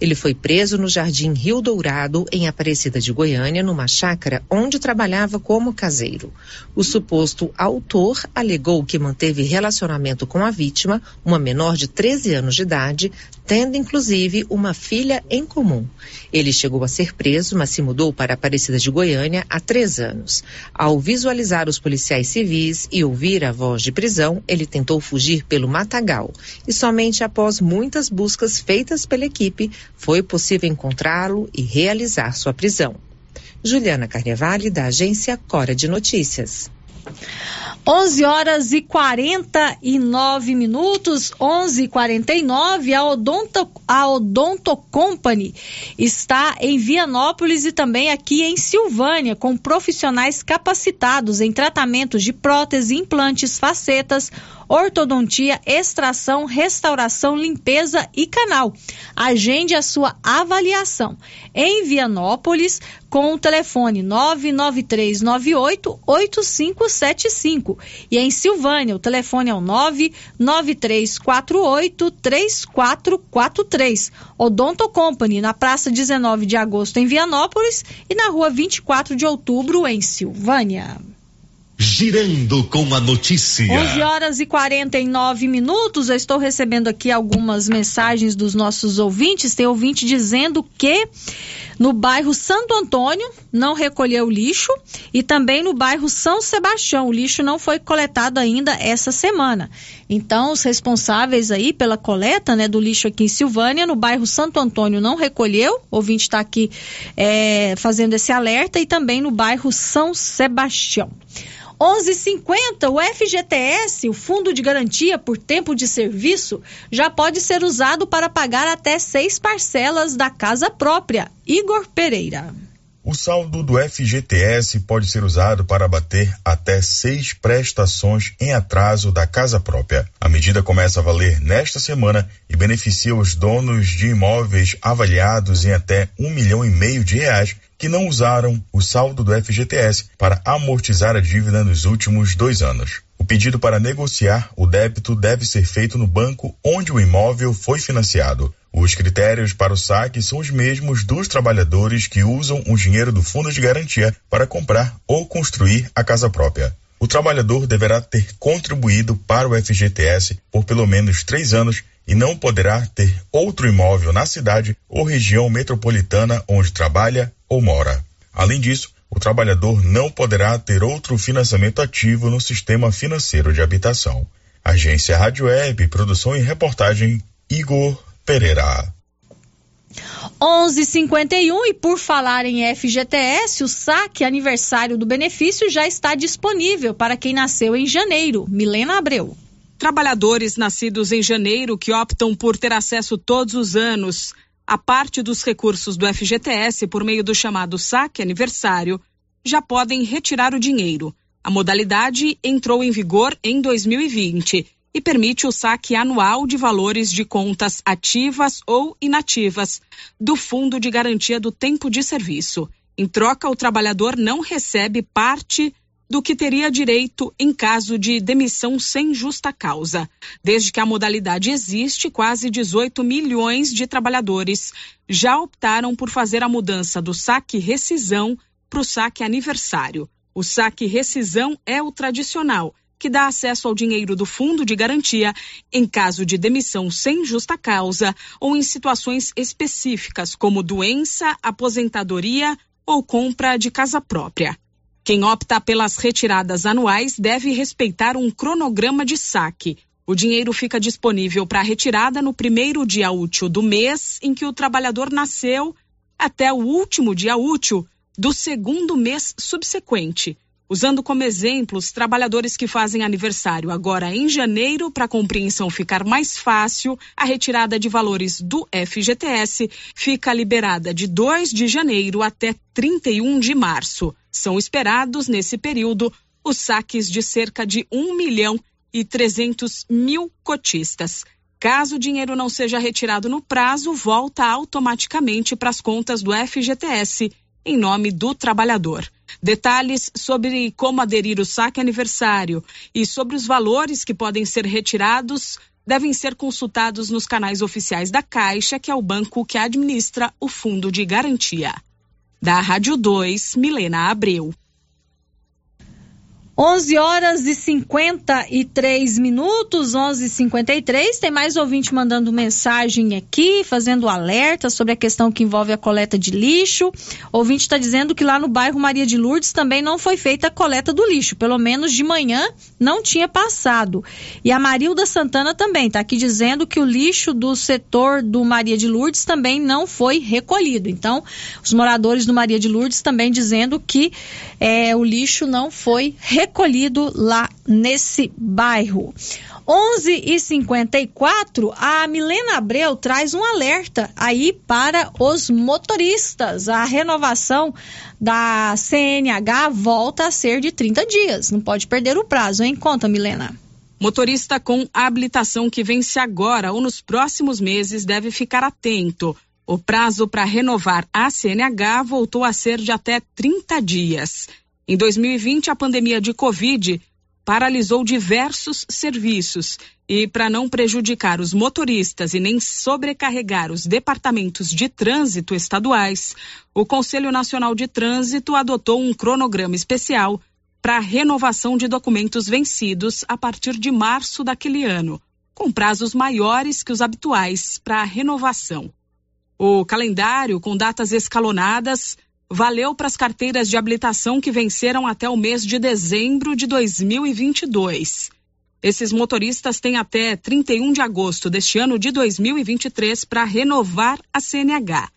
S29: Ele foi preso no Jardim Rio Dourado, em Aparecida de Goiânia, numa chácara onde trabalhava como caseiro. O suposto autor alegou que manteve relacionamento com a vítima, uma menor de 13 anos de idade, tendo inclusive uma filha em comum. Ele chegou a ser preso, mas se mudou para Aparecida de Goiânia há três anos. Ao visualizar os policiais civis e ouvir a voz de prisão, ele tentou fugir pelo matagal. E somente após muitas buscas feitas pela equipe foi possível encontrá-lo e realizar sua prisão. Juliana Carnevale, da agência Cora de Notícias.
S5: 11 horas e 49 minutos, 11 e 49 a Odonto, a Odonto Company está em Vianópolis e também aqui em Silvânia, com profissionais capacitados em tratamentos de prótese, implantes, facetas, ortodontia, extração, restauração, limpeza e canal. Agende a sua avaliação em Vianópolis com o telefone 99398 8575 e em Silvânia o telefone é o 99348 3443. Odonto Company na Praça 19 de Agosto em Vianópolis e na Rua 24 de Outubro em Silvânia.
S30: Girando com a notícia.
S5: 11 horas e 49 minutos. Eu estou recebendo aqui algumas mensagens dos nossos ouvintes. Tem ouvinte dizendo que no bairro Santo Antônio não recolheu lixo e também no bairro São Sebastião o lixo não foi coletado ainda essa semana. Então, os responsáveis aí pela coleta né, do lixo aqui em Silvânia, no bairro Santo Antônio não recolheu, o ouvinte está aqui é, fazendo esse alerta, e também no bairro São Sebastião. 11:50 o FGTS, o Fundo de Garantia por Tempo de Serviço, já pode ser usado para pagar até seis parcelas da casa própria. Igor Pereira.
S20: O saldo do FGTS pode ser usado para abater até seis prestações em atraso da casa própria. A medida começa a valer nesta semana e beneficia os donos de imóveis avaliados em até um milhão e meio de reais que não usaram o saldo do FGTS para amortizar a dívida nos últimos dois anos. O pedido para negociar o débito deve ser feito no banco onde o imóvel foi financiado. Os critérios para o saque são os mesmos dos trabalhadores que usam o dinheiro do fundo de garantia para comprar ou construir a casa própria. O trabalhador deverá ter contribuído para o FGTS por pelo menos três anos e não poderá ter outro imóvel na cidade ou região metropolitana onde trabalha ou mora. Além disso, o trabalhador não poderá ter outro financiamento ativo no sistema financeiro de habitação. Agência Rádio Web, produção e reportagem Igor Pereira.
S5: 11:51 e por falar em FGTS, o saque aniversário do benefício já está disponível para quem nasceu em janeiro. Milena Abreu.
S18: Trabalhadores nascidos em janeiro que optam por ter acesso todos os anos a parte dos recursos do FGTS por meio do chamado saque aniversário já podem retirar o dinheiro. A modalidade entrou em vigor em 2020 e permite o saque anual de valores de contas ativas ou inativas do Fundo de Garantia do Tempo de Serviço. Em troca, o trabalhador não recebe parte do que teria direito em caso de demissão sem justa causa. Desde que a modalidade existe, quase 18 milhões de trabalhadores já optaram por fazer a mudança do saque rescisão para o saque aniversário. O saque rescisão é o tradicional que dá acesso ao dinheiro do fundo de garantia em caso de demissão sem justa causa ou em situações específicas, como doença, aposentadoria ou compra de casa própria. Quem opta pelas retiradas anuais deve respeitar um cronograma de saque. O dinheiro fica disponível para retirada no primeiro dia útil do mês em que o trabalhador nasceu até o último dia útil do segundo mês subsequente usando como exemplo os trabalhadores que fazem aniversário agora em janeiro, para a compreensão ficar mais fácil, a retirada de valores do FGTS fica liberada de 2 de janeiro até 31 de março. São esperados, nesse período, os saques de cerca de 1 milhão e 300 mil cotistas. Caso o dinheiro não seja retirado no prazo, volta automaticamente para as contas do FGTS, em nome do trabalhador. Detalhes sobre como aderir o saque aniversário e sobre os valores que podem ser retirados devem ser consultados nos canais oficiais da Caixa, que é o banco que administra o fundo de garantia. Da Rádio 2, Milena Abreu.
S5: 11 horas e 53 minutos, 11:53. Tem mais ouvinte mandando mensagem aqui, fazendo alerta sobre a questão que envolve a coleta de lixo. Ouvinte está dizendo que lá no bairro Maria de Lourdes também não foi feita a coleta do lixo, pelo menos de manhã não tinha passado. E a Marilda Santana também está aqui dizendo que o lixo do setor do Maria de Lourdes também não foi recolhido. Então, os moradores do Maria de Lourdes também dizendo que é, o lixo não foi recolhido recolhido lá nesse bairro. 11 e 54 a Milena Abreu traz um alerta aí para os motoristas. A renovação da CNH volta a ser de 30 dias. Não pode perder o prazo, hein? Conta, Milena.
S18: Motorista com habilitação que vence agora ou nos próximos meses deve ficar atento. O prazo para renovar a CNH voltou a ser de até 30 dias. Em 2020, a pandemia de Covid paralisou diversos serviços e, para não prejudicar os motoristas e nem sobrecarregar os departamentos de trânsito estaduais, o Conselho Nacional de Trânsito adotou um cronograma especial para a renovação de documentos vencidos a partir de março daquele ano, com prazos maiores que os habituais para a renovação. O calendário, com datas escalonadas, valeu para as carteiras de habilitação que venceram até o mês de dezembro de 2022. Esses motoristas têm até 31 de agosto deste ano de 2023 para renovar a CNH.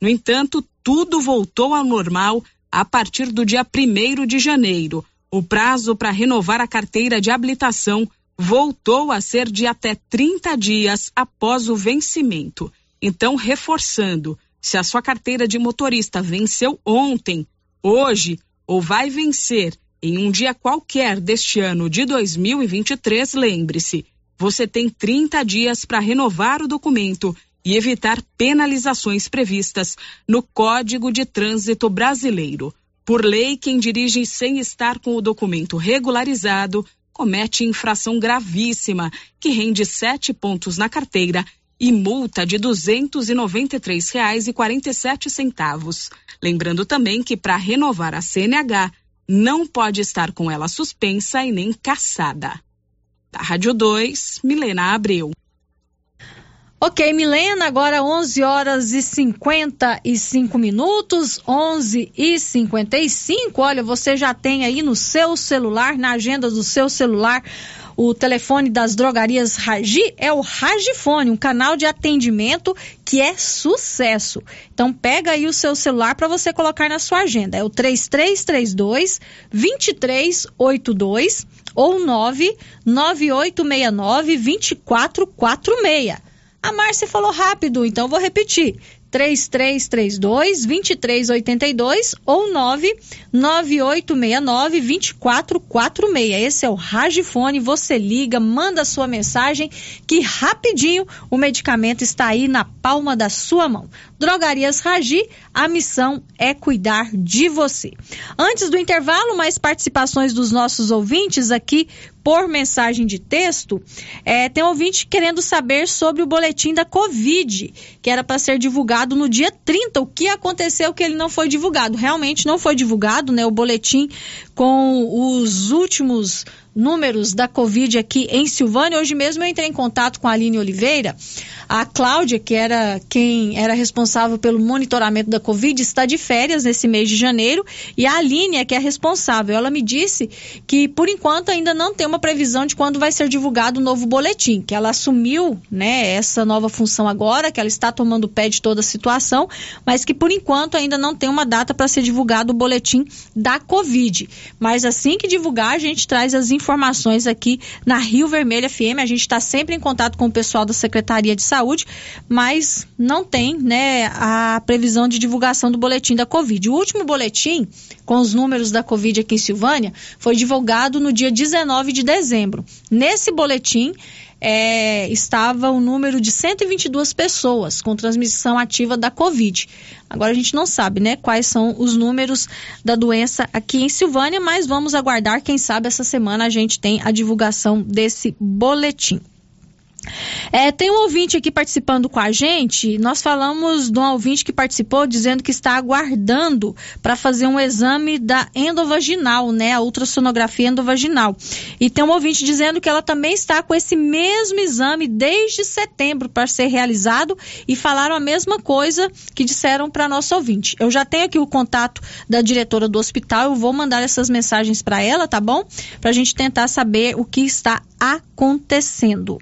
S18: No entanto, tudo voltou ao normal a partir do dia 1 de janeiro. O prazo para renovar a carteira de habilitação voltou a ser de até 30 dias após o vencimento. Então, reforçando, se a sua carteira de motorista venceu ontem, hoje ou vai vencer em um dia qualquer deste ano de 2023, lembre-se, você tem 30 dias para renovar o documento e evitar penalizações previstas no Código de Trânsito Brasileiro. Por lei, quem dirige sem estar com o documento regularizado comete infração gravíssima, que rende sete pontos na carteira e multa de R$ 293,47. Lembrando também que para renovar a CNH, não pode estar com ela suspensa e nem caçada. Da Rádio 2, Milena Abreu.
S5: Ok, Milena, agora 11 horas e 55 minutos, 11 e 55. Olha, você já tem aí no seu celular, na agenda do seu celular, o telefone das drogarias Ragi é o Ragifone, um canal de atendimento que é sucesso. Então pega aí o seu celular para você colocar na sua agenda. É o 3332 2382 ou 99869 2446. A Márcia falou rápido, então vou repetir. 3332 2382 ou 99869 2446. Esse é o Ragifone. Você liga, manda sua mensagem que rapidinho o medicamento está aí na palma da sua mão. Drogarias Ragi, a missão é cuidar de você. Antes do intervalo, mais participações dos nossos ouvintes aqui por mensagem de texto. É, tem ouvinte querendo saber sobre o boletim da Covid, que era para ser divulgado no dia 30. O que aconteceu que ele não foi divulgado? Realmente não foi divulgado, né? O boletim com os últimos números da Covid aqui em Silvânia. Hoje mesmo eu entrei em contato com a Aline Oliveira. A Cláudia, que era quem era responsável pelo monitoramento da Covid, está de férias nesse mês de janeiro e a Aline é que é responsável. Ela me disse que, por enquanto, ainda não tem uma previsão de quando vai ser divulgado o novo boletim, que ela assumiu né, essa nova função agora, que ela está tomando pé de toda a situação, mas que, por enquanto, ainda não tem uma data para ser divulgado o boletim da Covid. Mas assim que divulgar, a gente traz as informações aqui na Rio Vermelho FM. A gente está sempre em contato com o pessoal da Secretaria de Saúde, mas não tem né, a previsão de divulgação do boletim da Covid. O último boletim, com os números da Covid aqui em Silvânia, foi divulgado no dia 19 de dezembro. Nesse boletim, é, estava o número de 122 pessoas com transmissão ativa da Covid. Agora a gente não sabe, né, quais são os números da doença aqui em Silvânia, mas vamos aguardar. Quem sabe essa semana a gente tem a divulgação desse boletim. É, tem um ouvinte aqui participando com a gente. Nós falamos de um ouvinte que participou dizendo que está aguardando para fazer um exame da endovaginal, né? A ultrassonografia endovaginal. E tem um ouvinte dizendo que ela também está com esse mesmo exame desde setembro para ser realizado e falaram a mesma coisa que disseram para nosso ouvinte. Eu já tenho aqui o contato da diretora do hospital, eu vou mandar essas mensagens para ela, tá bom? Para a gente tentar saber o que está acontecendo.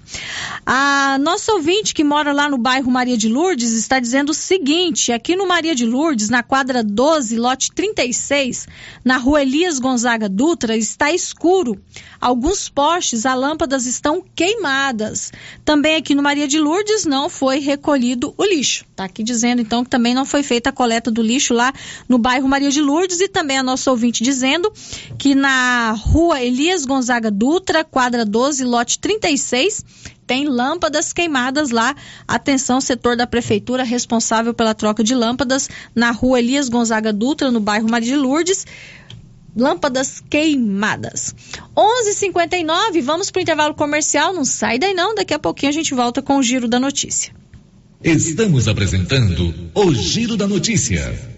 S5: A nossa ouvinte que mora lá no bairro Maria de Lourdes está dizendo o seguinte: aqui no Maria de Lourdes, na quadra 12, lote 36, na rua Elias Gonzaga Dutra, está escuro. Alguns postes, as lâmpadas estão queimadas. Também aqui no Maria de Lourdes não foi recolhido o lixo. Está aqui dizendo então que também não foi feita a coleta do lixo lá no bairro Maria de Lourdes e também a nossa ouvinte dizendo que na rua Elias Gonzaga Dutra, quadra 12, lote 36, tem lâmpadas queimadas lá. Atenção, setor da prefeitura responsável pela troca de lâmpadas na rua Elias Gonzaga Dutra, no bairro Maria de Lourdes. Lâmpadas queimadas. 11:59. Vamos para o intervalo comercial. Não sai daí não. Daqui a pouquinho a gente volta com o giro da notícia.
S17: Estamos apresentando o Giro da Notícia.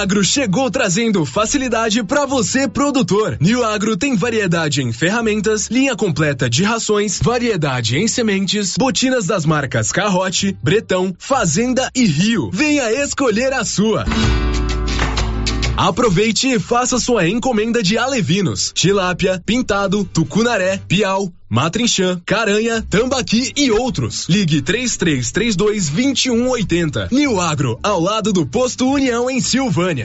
S10: Agro chegou trazendo facilidade para você, produtor. New Agro tem variedade em ferramentas, linha completa de rações, variedade em sementes, botinas das marcas Carrote, Bretão, Fazenda e Rio. Venha escolher a sua. Aproveite e faça sua encomenda de alevinos, tilápia, pintado, tucunaré, piau, matrinchã, caranha, tambaqui e outros. Ligue 3332 2180. New Agro, ao lado do posto União em Silvânia.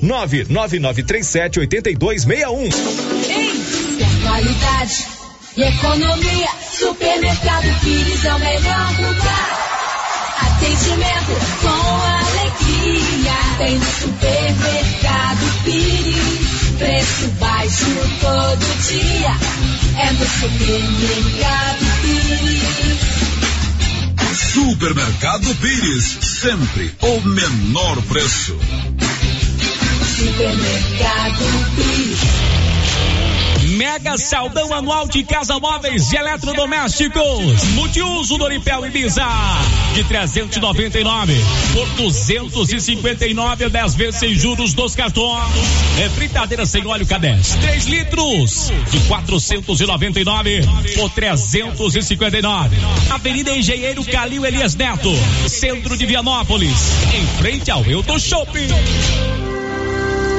S31: 999378261.
S32: Qualidade e economia. Supermercado Pires é o melhor lugar. Atendimento com alegria. Tem no supermercado Pires. Preço baixo todo dia. É no supermercado Pires.
S17: Supermercado Pires, sempre o menor preço.
S32: Supermercado Pires.
S21: Mega Saldão Anual de Casa Móveis e Eletrodomésticos. Multiuso Doripel Ibiza. De 399 por 259 a 10 vezes sem juros dos cartões. É fritadeira sem óleo K10. 3 litros. De 499 por 359. Avenida Engenheiro Calil Elias Neto. Centro de Vianópolis. Em frente ao Euto Shopping.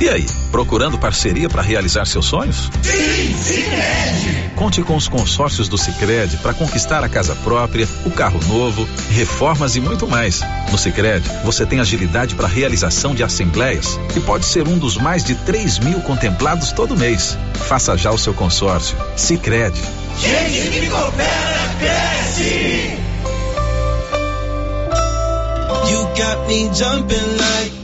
S33: E aí, procurando parceria para realizar seus sonhos?
S34: Sim, Sicredi.
S33: Conte com os consórcios do Sicredi para conquistar a casa própria, o carro novo, reformas e muito mais. No Sicredi, você tem agilidade para realização de assembleias e pode ser um dos mais de 3 mil contemplados todo mês. Faça já o seu consórcio. Sicredi.
S34: Gente que coopera, cresce.
S35: You got me jumping like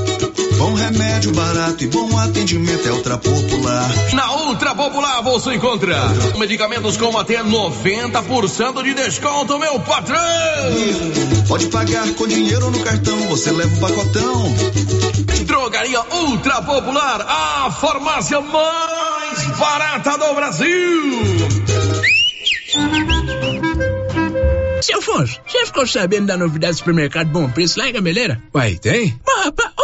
S35: Bom remédio barato e bom atendimento é Ultra Popular.
S36: Na Ultra Popular você encontra medicamentos com até 90% de desconto, meu patrão!
S35: Pode pagar com dinheiro ou no cartão, você leva o pacotão.
S36: Drogaria Ultra Popular, a farmácia mais barata do Brasil!
S37: Seu Afonso, você ficou sabendo da novidade do supermercado Bom Preço lá em Gameleira?
S10: Uai, tem?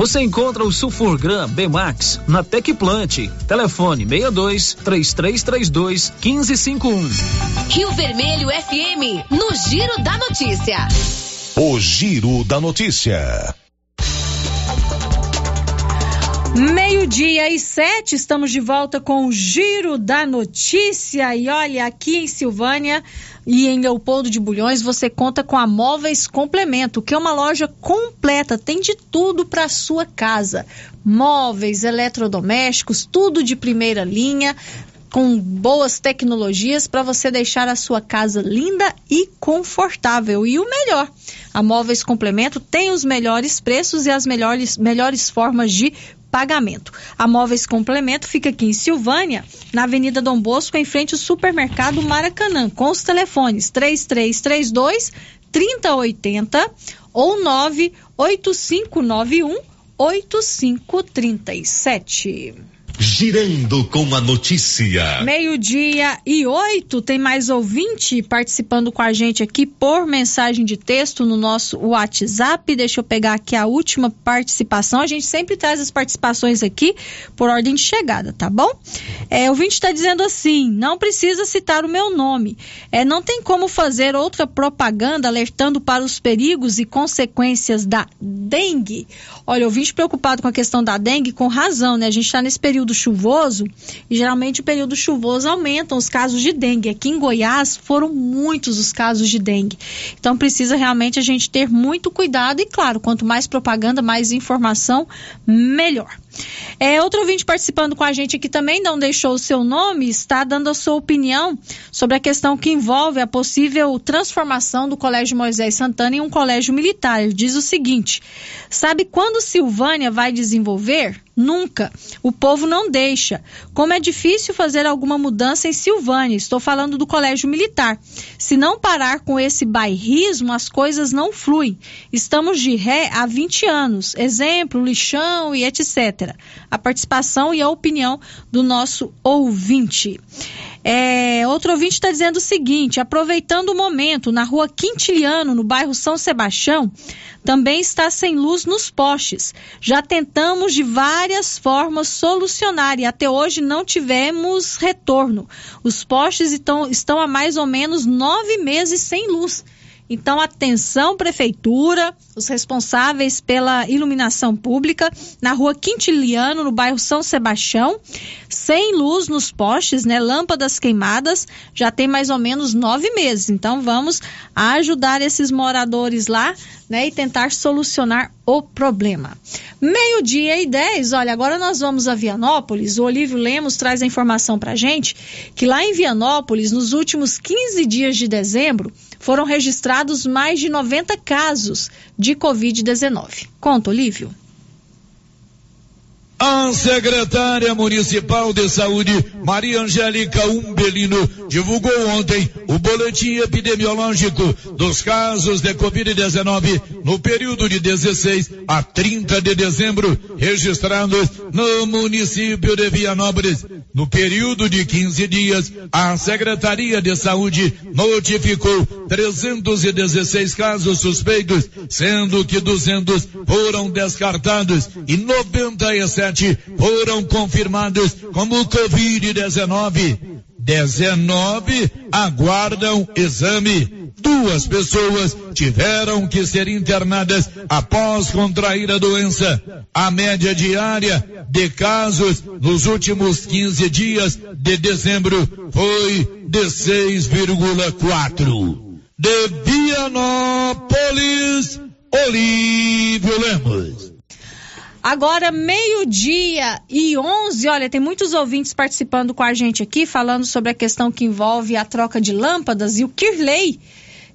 S7: Você encontra o Sulfurgram B-Max na Tecplant. Telefone 62 3332 1551.
S28: Rio Vermelho FM, no Giro da Notícia.
S38: O Giro da Notícia.
S5: Meio-dia e sete, estamos de volta com o Giro da Notícia. E olha, aqui em Silvânia e em Leopoldo de Bulhões você conta com a Móveis Complemento, que é uma loja completa, tem de tudo para sua casa: móveis, eletrodomésticos, tudo de primeira linha. Com boas tecnologias para você deixar a sua casa linda e confortável. E o melhor, a Móveis Complemento tem os melhores preços e as melhores, melhores formas de pagamento. A Móveis Complemento fica aqui em Silvânia, na Avenida Dom Bosco, em frente ao supermercado Maracanã, com os telefones 3332 3080 ou 98591 8537.
S13: Girando com a notícia.
S5: Meio-dia e oito, tem mais ouvinte participando com a gente aqui por mensagem de texto no nosso WhatsApp. Deixa eu pegar aqui a última participação. A gente sempre traz as participações aqui por ordem de chegada, tá bom? É, o ouvinte está dizendo assim: não precisa citar o meu nome. É, não tem como fazer outra propaganda alertando para os perigos e consequências da dengue. Olha, o ouvinte preocupado com a questão da dengue, com razão, né? A gente está nesse período chuvoso e geralmente o período chuvoso aumentam os casos de dengue. Aqui em Goiás foram muitos os casos de dengue. Então precisa realmente a gente ter muito cuidado e, claro, quanto mais propaganda, mais informação, melhor. É, outro ouvinte participando com a gente aqui também não deixou o seu nome, está dando a sua opinião sobre a questão que envolve a possível transformação do Colégio Moisés Santana em um colégio militar. Ele diz o seguinte: sabe quando Silvânia vai desenvolver? Nunca. O povo não deixa. Como é difícil fazer alguma mudança em Silvânia, estou falando do colégio militar. Se não parar com esse bairrismo, as coisas não fluem. Estamos de ré há 20 anos. Exemplo, lixão e etc. A participação e a opinião do nosso ouvinte. É, outro ouvinte está dizendo o seguinte: aproveitando o momento, na rua Quintiliano, no bairro São Sebastião, também está sem luz nos postes. Já tentamos de várias formas solucionar e até hoje não tivemos retorno. Os postes estão, estão há mais ou menos nove meses sem luz. Então, atenção, prefeitura, os responsáveis pela iluminação pública, na rua Quintiliano, no bairro São Sebastião, sem luz nos postes, né? Lâmpadas queimadas, já tem mais ou menos nove meses. Então, vamos ajudar esses moradores lá, né? E tentar solucionar o problema. Meio-dia e 10, olha, agora nós vamos a Vianópolis. O Olívio Lemos traz a informação pra gente que lá em Vianópolis, nos últimos 15 dias de dezembro, foram registrados mais de 90 casos de Covid-19. Conta, Olívio.
S39: A secretária municipal de saúde, Maria Angélica Umbelino, divulgou ontem o boletim epidemiológico dos casos de Covid-19 no período de 16 a 30 de dezembro, registrados no município de Vianópolis. No período de 15 dias, a Secretaria de Saúde notificou 316 casos suspeitos, sendo que 200 foram descartados e 97 foram confirmados como Covid-19. 19 aguardam exame. Duas pessoas tiveram que ser internadas após contrair a doença. A média diária de casos nos últimos 15 dias de dezembro foi de 6,4. De Vianópolis, Olívio Lemos.
S5: Agora, meio-dia e 11, olha, tem muitos ouvintes participando com a gente aqui, falando sobre a questão que envolve a troca de lâmpadas e o Kirley,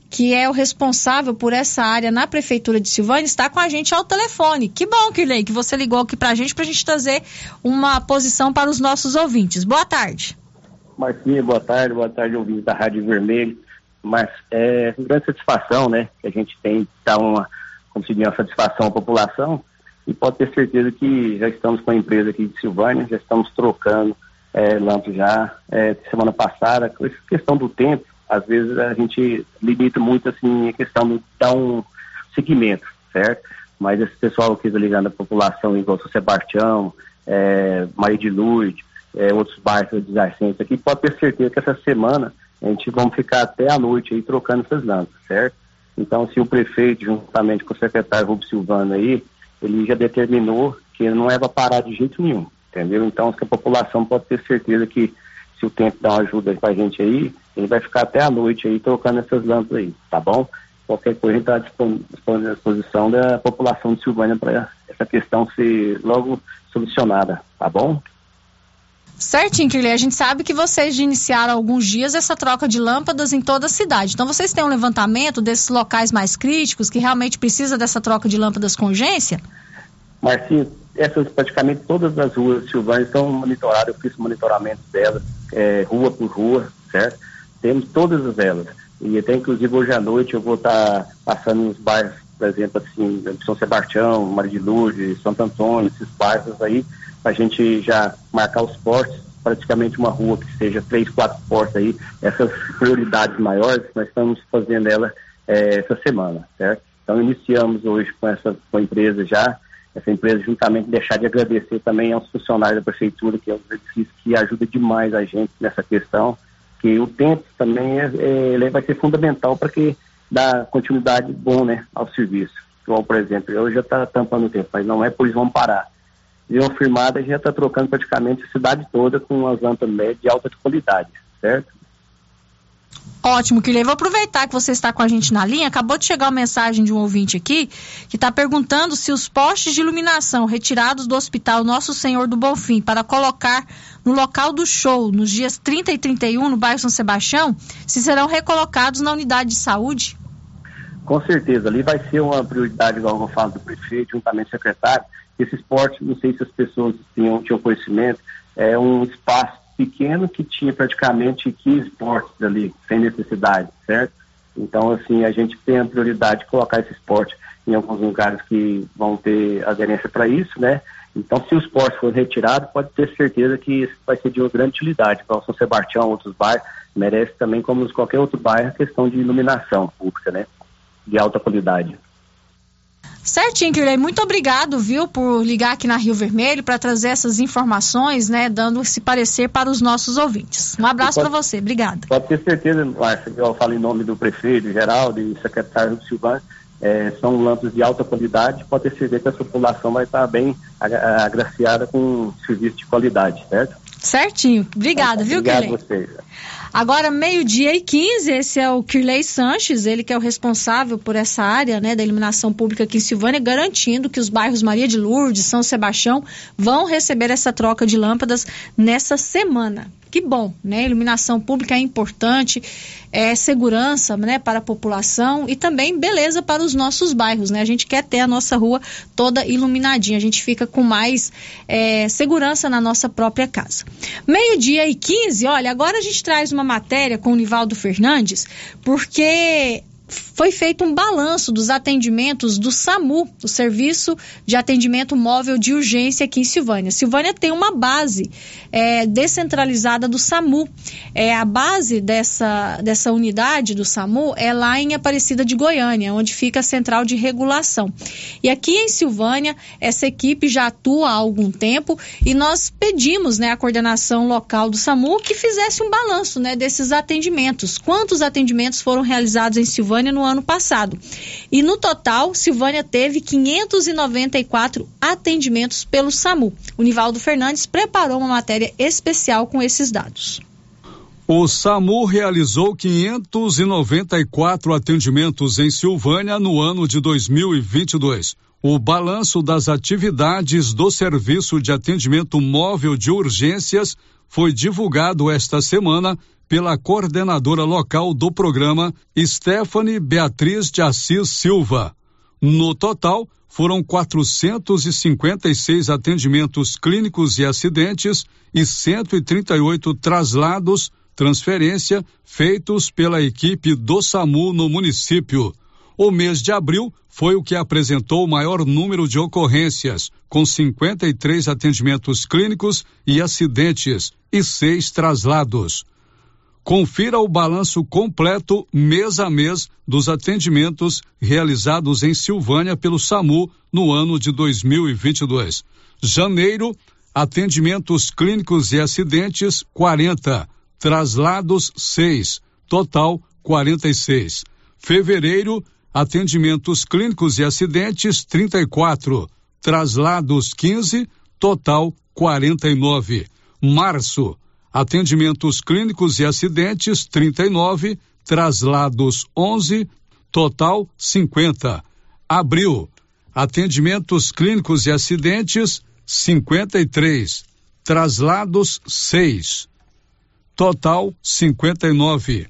S5: que é o responsável por essa área na Prefeitura de Silvânia, está com a gente ao telefone. Que bom, Kirley, que você ligou aqui para a gente, para a gente trazer uma posição para os nossos ouvintes. Boa tarde.
S40: Marquinha, boa tarde, boa tarde, ouvintes da Rádio Vermelho. Mas é com grande satisfação, né, que a gente tem, dar uma, como uma satisfação à população e pode ter certeza que já estamos com a empresa aqui de Silvânia, já estamos trocando é, lâmpadas já. É, semana passada, com essa questão do tempo, às vezes a gente limita muito assim a questão de dar um seguimento, certo? Mas esse pessoal aqui tá ligando a população, igual São Sebastião, é, Maria de Lourdes, é, outros bairros adjacentes aqui, pode ter certeza que essa semana a gente vamos ficar até a noite aí trocando essas lâmpadas, certo? Então, se o prefeito, juntamente com o secretário Rubens Silvano aí, ele já determinou que não é para parar de jeito nenhum, entendeu? Então, a população pode ter certeza que se o tempo dá uma ajuda para a gente aí, ele vai ficar até a noite aí trocando essas lâmpadas aí, tá bom? Qualquer coisa está à disposição da população de Silvânia para essa questão ser logo solucionada, tá bom?
S5: Certinho, Kirley. A gente sabe que vocês iniciaram alguns dias essa troca de lâmpadas em toda a cidade. Então, vocês têm um levantamento desses locais mais críticos que realmente precisa dessa troca de lâmpadas com urgência?
S40: Marcinho, essas praticamente todas as ruas silvânias estão monitoradas, eu fiz monitoramento delas, é, rua por rua, certo? Temos todas elas. E até inclusive hoje à noite eu vou estar tá passando nos bairros, por exemplo, assim, São Sebastião, Maria de Lourdes, Santo Antônio, esses bairros aí, a gente já marcar os postes, praticamente uma rua que seja três, quatro postes aí, essas prioridades maiores, nós estamos fazendo ela é, essa semana, certo? Então iniciamos hoje com essa com a empresa já, essa empresa juntamente deixar de agradecer também aos funcionários da prefeitura, que é um exercício que ajuda demais a gente nessa questão, que o tempo também é, é, vai ser fundamental para que dá continuidade bom né, ao serviço. Igual, por exemplo, eu já está tampando o tempo, mas não é por isso vamos parar. Viu firmada, a gente já está trocando praticamente a cidade toda com as lâmpadas médias de alta qualidade, certo?
S5: Ótimo, Kirley. Vou aproveitar que você está com a gente na linha. Acabou de chegar uma mensagem de um ouvinte aqui que está perguntando se os postes de iluminação retirados do Hospital Nosso Senhor do Bonfim para colocar no local do show nos dias 30 e 31 no bairro São Sebastião, se serão recolocados na unidade de saúde?
S40: Com certeza, ali vai ser uma prioridade, igual eu falo do prefeito, juntamente com o secretário. Esse esporte, não sei se as pessoas tinham, tinham conhecimento, é um espaço pequeno que tinha praticamente 15 portes ali, sem necessidade, certo? Então, assim, a gente tem a prioridade de colocar esse esporte em alguns lugares que vão ter aderência para isso, né? Então, se os portos forem retirados, pode ter certeza que isso vai ser de uma grande utilidade para o São Sebastião, outros bairros, merece também, como qualquer outro bairro, a questão de iluminação pública, né? De alta qualidade.
S5: Certinho, Kirley. Muito obrigado, viu, por ligar aqui na Rio Vermelho para trazer essas informações, né, dando esse parecer para os nossos ouvintes. Um abraço para você. Obrigada.
S40: Pode ter certeza, Márcia, eu falo em nome do prefeito, Geraldo e secretário Silvano, é, são lâmpadas de alta qualidade, pode ter certeza que a população vai estar bem agraciada com serviço de qualidade, certo?
S5: Certinho. Obrigada,
S40: viu,
S5: Kirley?
S40: Obrigado a vocês.
S5: Agora, meio-dia e 15, esse é o Kirley Sanches, ele que é o responsável por essa área né, da iluminação pública aqui em Silvânia, garantindo que os bairros Maria de Lourdes, São Sebastião vão receber essa troca de lâmpadas nessa semana que bom, né? Iluminação pública é importante, é segurança, né, para a população e também beleza para os nossos bairros, né? A gente quer ter a nossa rua toda iluminadinha, a gente fica com mais é, segurança na nossa própria casa. Meio-dia e 15, olha, agora a gente traz uma matéria com o Nivaldo Fernandes, porque foi feito um balanço dos atendimentos do SAMU, o Serviço de Atendimento Móvel de Urgência aqui em Silvânia. Silvânia tem uma base é, descentralizada do SAMU. É, a base dessa, dessa unidade do SAMU é lá em Aparecida de Goiânia, onde fica a central de regulação. E aqui em Silvânia, essa equipe já atua há algum tempo e nós pedimos né, à coordenação local do SAMU que fizesse um balanço né, desses atendimentos. Quantos atendimentos foram realizados em Silvânia no ano passado. E no total, Silvânia teve 594 atendimentos pelo SAMU. O Nivaldo Fernandes preparou uma matéria especial com esses dados.
S25: O SAMU realizou 594 atendimentos em Silvânia no ano de 2022. O balanço das atividades do Serviço de Atendimento Móvel de Urgências foi divulgado esta semana pela coordenadora local do programa, Stephanie Beatriz de Assis Silva. No total, foram 456 atendimentos clínicos e acidentes e 138 traslados, transferência, feitos pela equipe do SAMU no município. O mês de abril foi o que apresentou o maior número de ocorrências, com 53 atendimentos clínicos e acidentes e seis traslados. Confira o balanço completo mês a mês dos atendimentos realizados em Silvânia pelo SAMU no ano de 2022. Janeiro, atendimentos clínicos e acidentes 40, traslados 6, total 46. Fevereiro, atendimentos clínicos e acidentes 34, traslados 15, total 49. Março, atendimentos clínicos e acidentes 39, traslados 11, total 50. Abril, atendimentos clínicos e acidentes 53, traslados 6, total 59.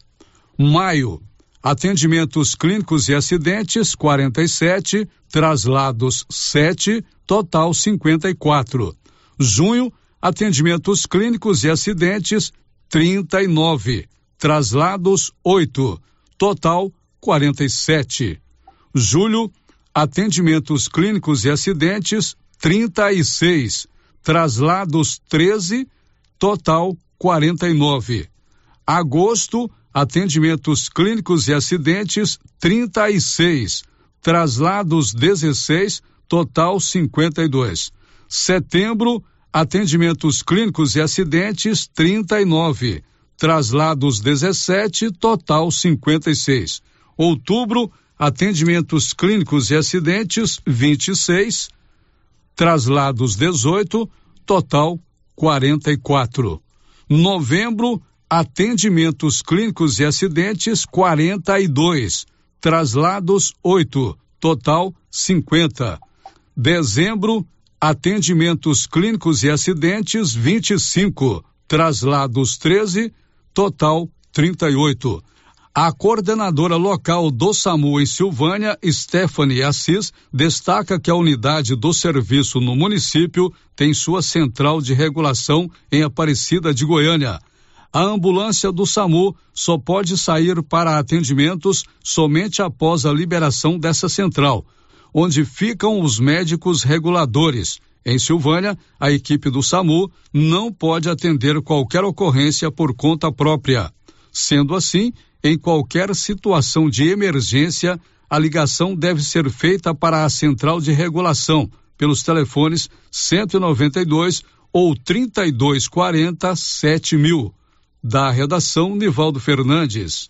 S25: Maio, Atendimentos clínicos e acidentes 47, traslados 7, total 54. Junho, atendimentos clínicos e acidentes 39, traslados 8, total 47. Julho, atendimentos clínicos e acidentes 36, traslados 13, total 49. Agosto, atendimentos clínicos e acidentes 36, traslados 16, total 52. Setembro, atendimentos clínicos e acidentes 39, traslados 17, total 56. Outubro, atendimentos clínicos e acidentes 26, traslados 18, total 44. Novembro, atendimentos clínicos e acidentes 42, traslados 8, total 50. Dezembro, atendimentos clínicos e acidentes 25, traslados 13, total 38. A coordenadora local do SAMU em Silvânia, Stephanie Assis, destaca que a unidade do serviço no município tem sua central de regulação em Aparecida de Goiânia. A ambulância do SAMU só pode sair para atendimentos somente após a liberação dessa central, onde ficam os médicos reguladores. Em Silvânia, a equipe do SAMU não pode atender qualquer ocorrência por conta própria. Sendo assim, em qualquer situação de emergência, a ligação deve ser feita para a central de regulação pelos telefones 192 ou 3240 7000. Da redação, Nivaldo Fernandes.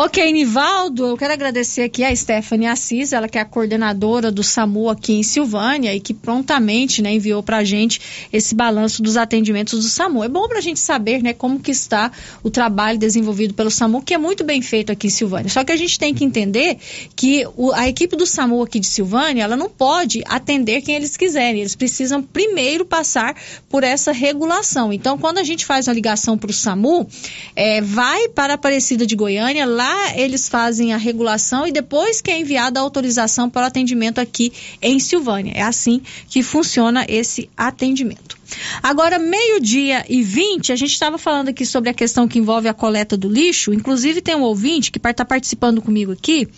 S5: Ok, Nivaldo, eu quero agradecer aqui a Stephanie Assis, ela que é a coordenadora do SAMU aqui em Silvânia e que prontamente né, enviou para a gente esse balanço dos atendimentos do SAMU. É bom para a gente saber né, como que está o trabalho desenvolvido pelo SAMU, que é muito bem feito aqui em Silvânia. Só que a gente tem que entender que o, a equipe do SAMU aqui de Silvânia, ela não pode atender quem eles quiserem. Eles precisam primeiro passar por essa regulação. Então, quando a gente faz uma ligação para o SAMU, é, vai para a Aparecida de Goiânia, lá eles fazem a regulação e depois que é enviada a autorização para o atendimento aqui em Silvânia. É assim que funciona esse atendimento. Agora, meio-dia e 20, a gente estava falando aqui sobre a questão que envolve a coleta do lixo. Inclusive, tem um ouvinte que está participando comigo aqui,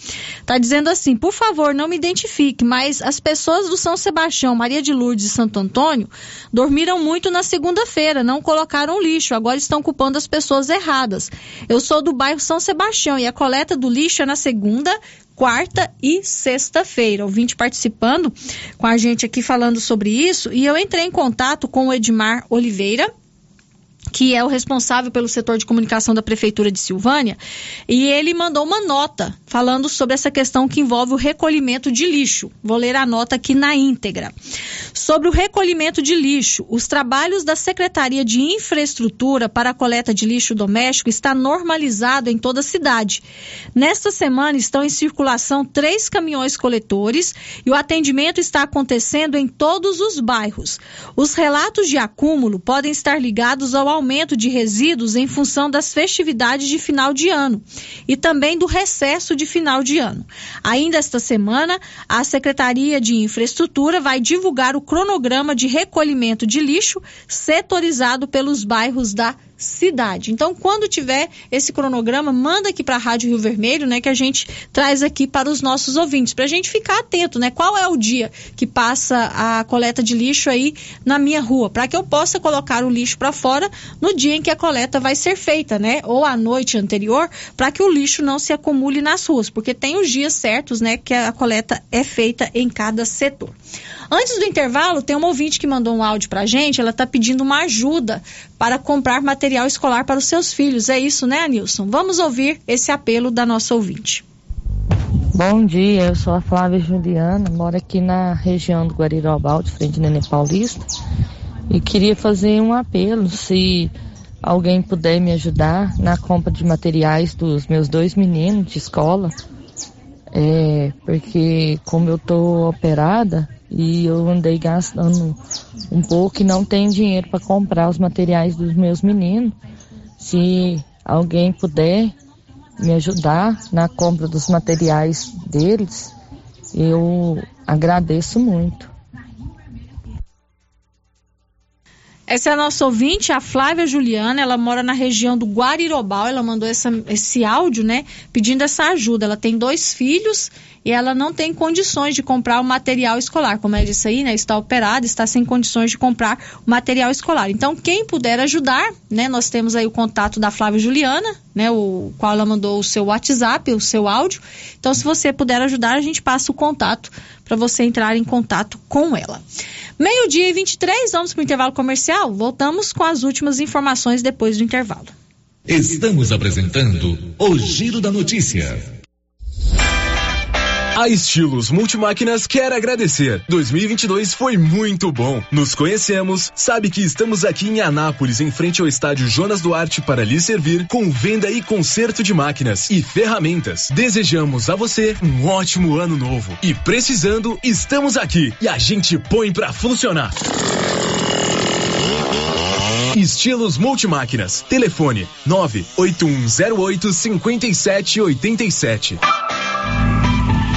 S5: está dizendo assim: por favor, não me identifique, mas as pessoas do São Sebastião, Maria de Lourdes e Santo Antônio dormiram muito na segunda-feira, não colocaram lixo, agora estão culpando as pessoas erradas. Eu sou do bairro São Sebastião e a coleta do lixo é na segunda, quarta e sexta-feira. Ouvinte participando com a gente aqui falando sobre isso e eu entrei em contato com o Edmar Oliveira que é o responsável pelo setor de comunicação da Prefeitura de Silvânia, e ele mandou uma nota falando sobre essa questão que envolve o recolhimento de lixo. Vou ler a nota aqui na íntegra. Sobre o recolhimento de lixo, os trabalhos da Secretaria de Infraestrutura para a coleta de lixo doméstico está normalizado em toda a cidade. Nesta semana estão em circulação três caminhões coletores e o atendimento está acontecendo em todos os bairros. Os relatos de acúmulo podem estar ligados ao aumento de resíduos em função das festividades de final de ano e também do recesso de final de ano. Ainda esta semana, a Secretaria de Infraestrutura vai divulgar o cronograma de recolhimento de lixo setorizado pelos bairros da. Então, quando tiver esse cronograma, manda aqui para a Rádio Rio Vermelho, né, que a gente traz aqui para os nossos ouvintes, para a gente ficar atento, né? Qual é o dia que passa a coleta de lixo aí na minha rua, para que eu possa colocar o lixo para fora no dia em que a coleta vai ser feita, né? Ou à noite anterior, para que o lixo não se acumule nas ruas, porque tem os dias certos, né, que a coleta é feita em cada setor. Antes do intervalo, tem uma ouvinte que mandou um áudio para a gente. Ela está pedindo uma ajuda para comprar material escolar para os seus filhos. É isso, né, Anilson? Vamos ouvir esse apelo da nossa ouvinte.
S41: Bom dia, eu sou a Flávia Juliana, moro aqui na região do Guarirobal, de frente Nenê Paulista, e queria fazer um apelo se alguém puder me ajudar na compra de materiais dos meus dois meninos de escola, é, porque como eu tô operada, e eu andei gastando um pouco e não tenho dinheiro para comprar os materiais dos meus meninos. Se alguém puder me ajudar na compra dos materiais deles, eu agradeço muito.
S5: Essa é a nossa ouvinte, a Flávia Juliana. Ela mora na região do Guarirobal. Ela mandou essa, esse áudio, né? Pedindo essa ajuda. Ela tem dois filhos e ela não tem condições de comprar o material escolar. Como ela disse aí, né? Está operada, está sem condições de comprar o material escolar. Então, quem puder ajudar, né? Nós temos aí o contato da Flávia Juliana, né? O qual ela mandou o seu WhatsApp, o seu áudio. Então, se você puder ajudar, a gente passa o contato para você entrar em contato com ela. Meio-dia e 23, vamos para o intervalo comercial. Voltamos com as últimas informações depois do intervalo.
S13: Estamos apresentando o Giro da Notícia.
S10: A Estilos Multimáquinas quer agradecer. 2022 foi muito bom. Nos conhecemos, sabe que estamos aqui em Anápolis, em frente ao estádio Jonas Duarte, para lhe servir com venda e conserto de máquinas e ferramentas. Desejamos a você um ótimo ano novo. E precisando, estamos aqui e a gente põe para funcionar. Estilos Multimáquinas. Telefone 98108 5787.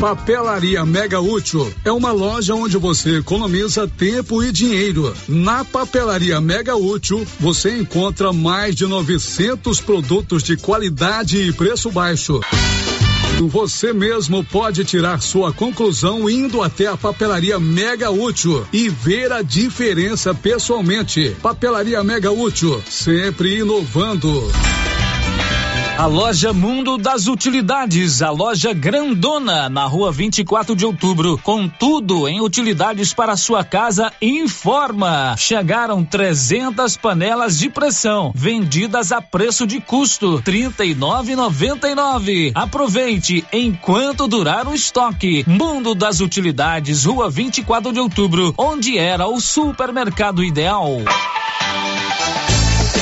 S25: Papelaria Mega Útil é uma loja onde você economiza tempo e dinheiro. Na Papelaria Mega Útil, você encontra mais de 900 produtos de qualidade e preço baixo. Você mesmo pode tirar sua conclusão indo até a Papelaria Mega Útil e ver a diferença pessoalmente. Papelaria Mega Útil, sempre inovando.
S7: A loja Mundo das Utilidades, a loja grandona na rua 24 de outubro, com tudo em utilidades para sua casa, informa. Chegaram 300 panelas de pressão, vendidas a preço de custo, R$ 39,99. Aproveite enquanto durar o estoque. Mundo das Utilidades, rua 24 de outubro, onde era o supermercado ideal.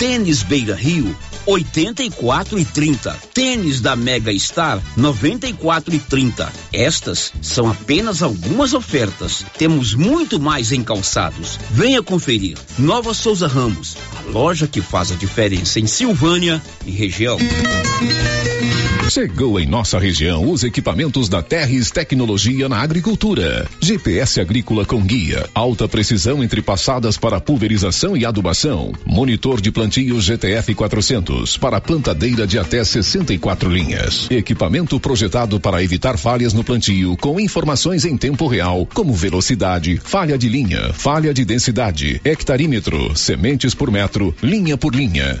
S6: Tênis Beira Rio, 84 e 30. Tênis da Mega Star, 94 e 30. Estas são apenas algumas ofertas. Temos muito mais em calçados. Venha conferir. Nova Souza Ramos, a loja que faz a diferença em Silvânia e região.
S13: Chegou em nossa região os equipamentos da Terres Tecnologia na Agricultura. GPS agrícola com guia, alta precisão entre passadas para pulverização e adubação. Monitor de plantio GTF 400 para plantadeira de até 64 linhas. Equipamento projetado para evitar falhas no plantio com informações em tempo real, como velocidade, falha de linha, falha de densidade, hectarímetro, sementes por metro, linha por linha.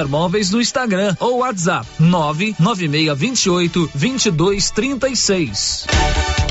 S7: Móveis no Instagram ou WhatsApp 99628 2236.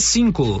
S7: cinco.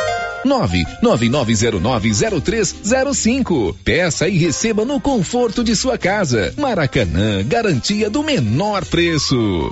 S13: 999090305. Peça e receba no conforto de sua casa. Maracanã, garantia do menor preço.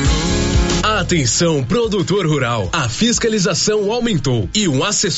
S10: Atenção, produtor rural. A fiscalização aumentou e um assessor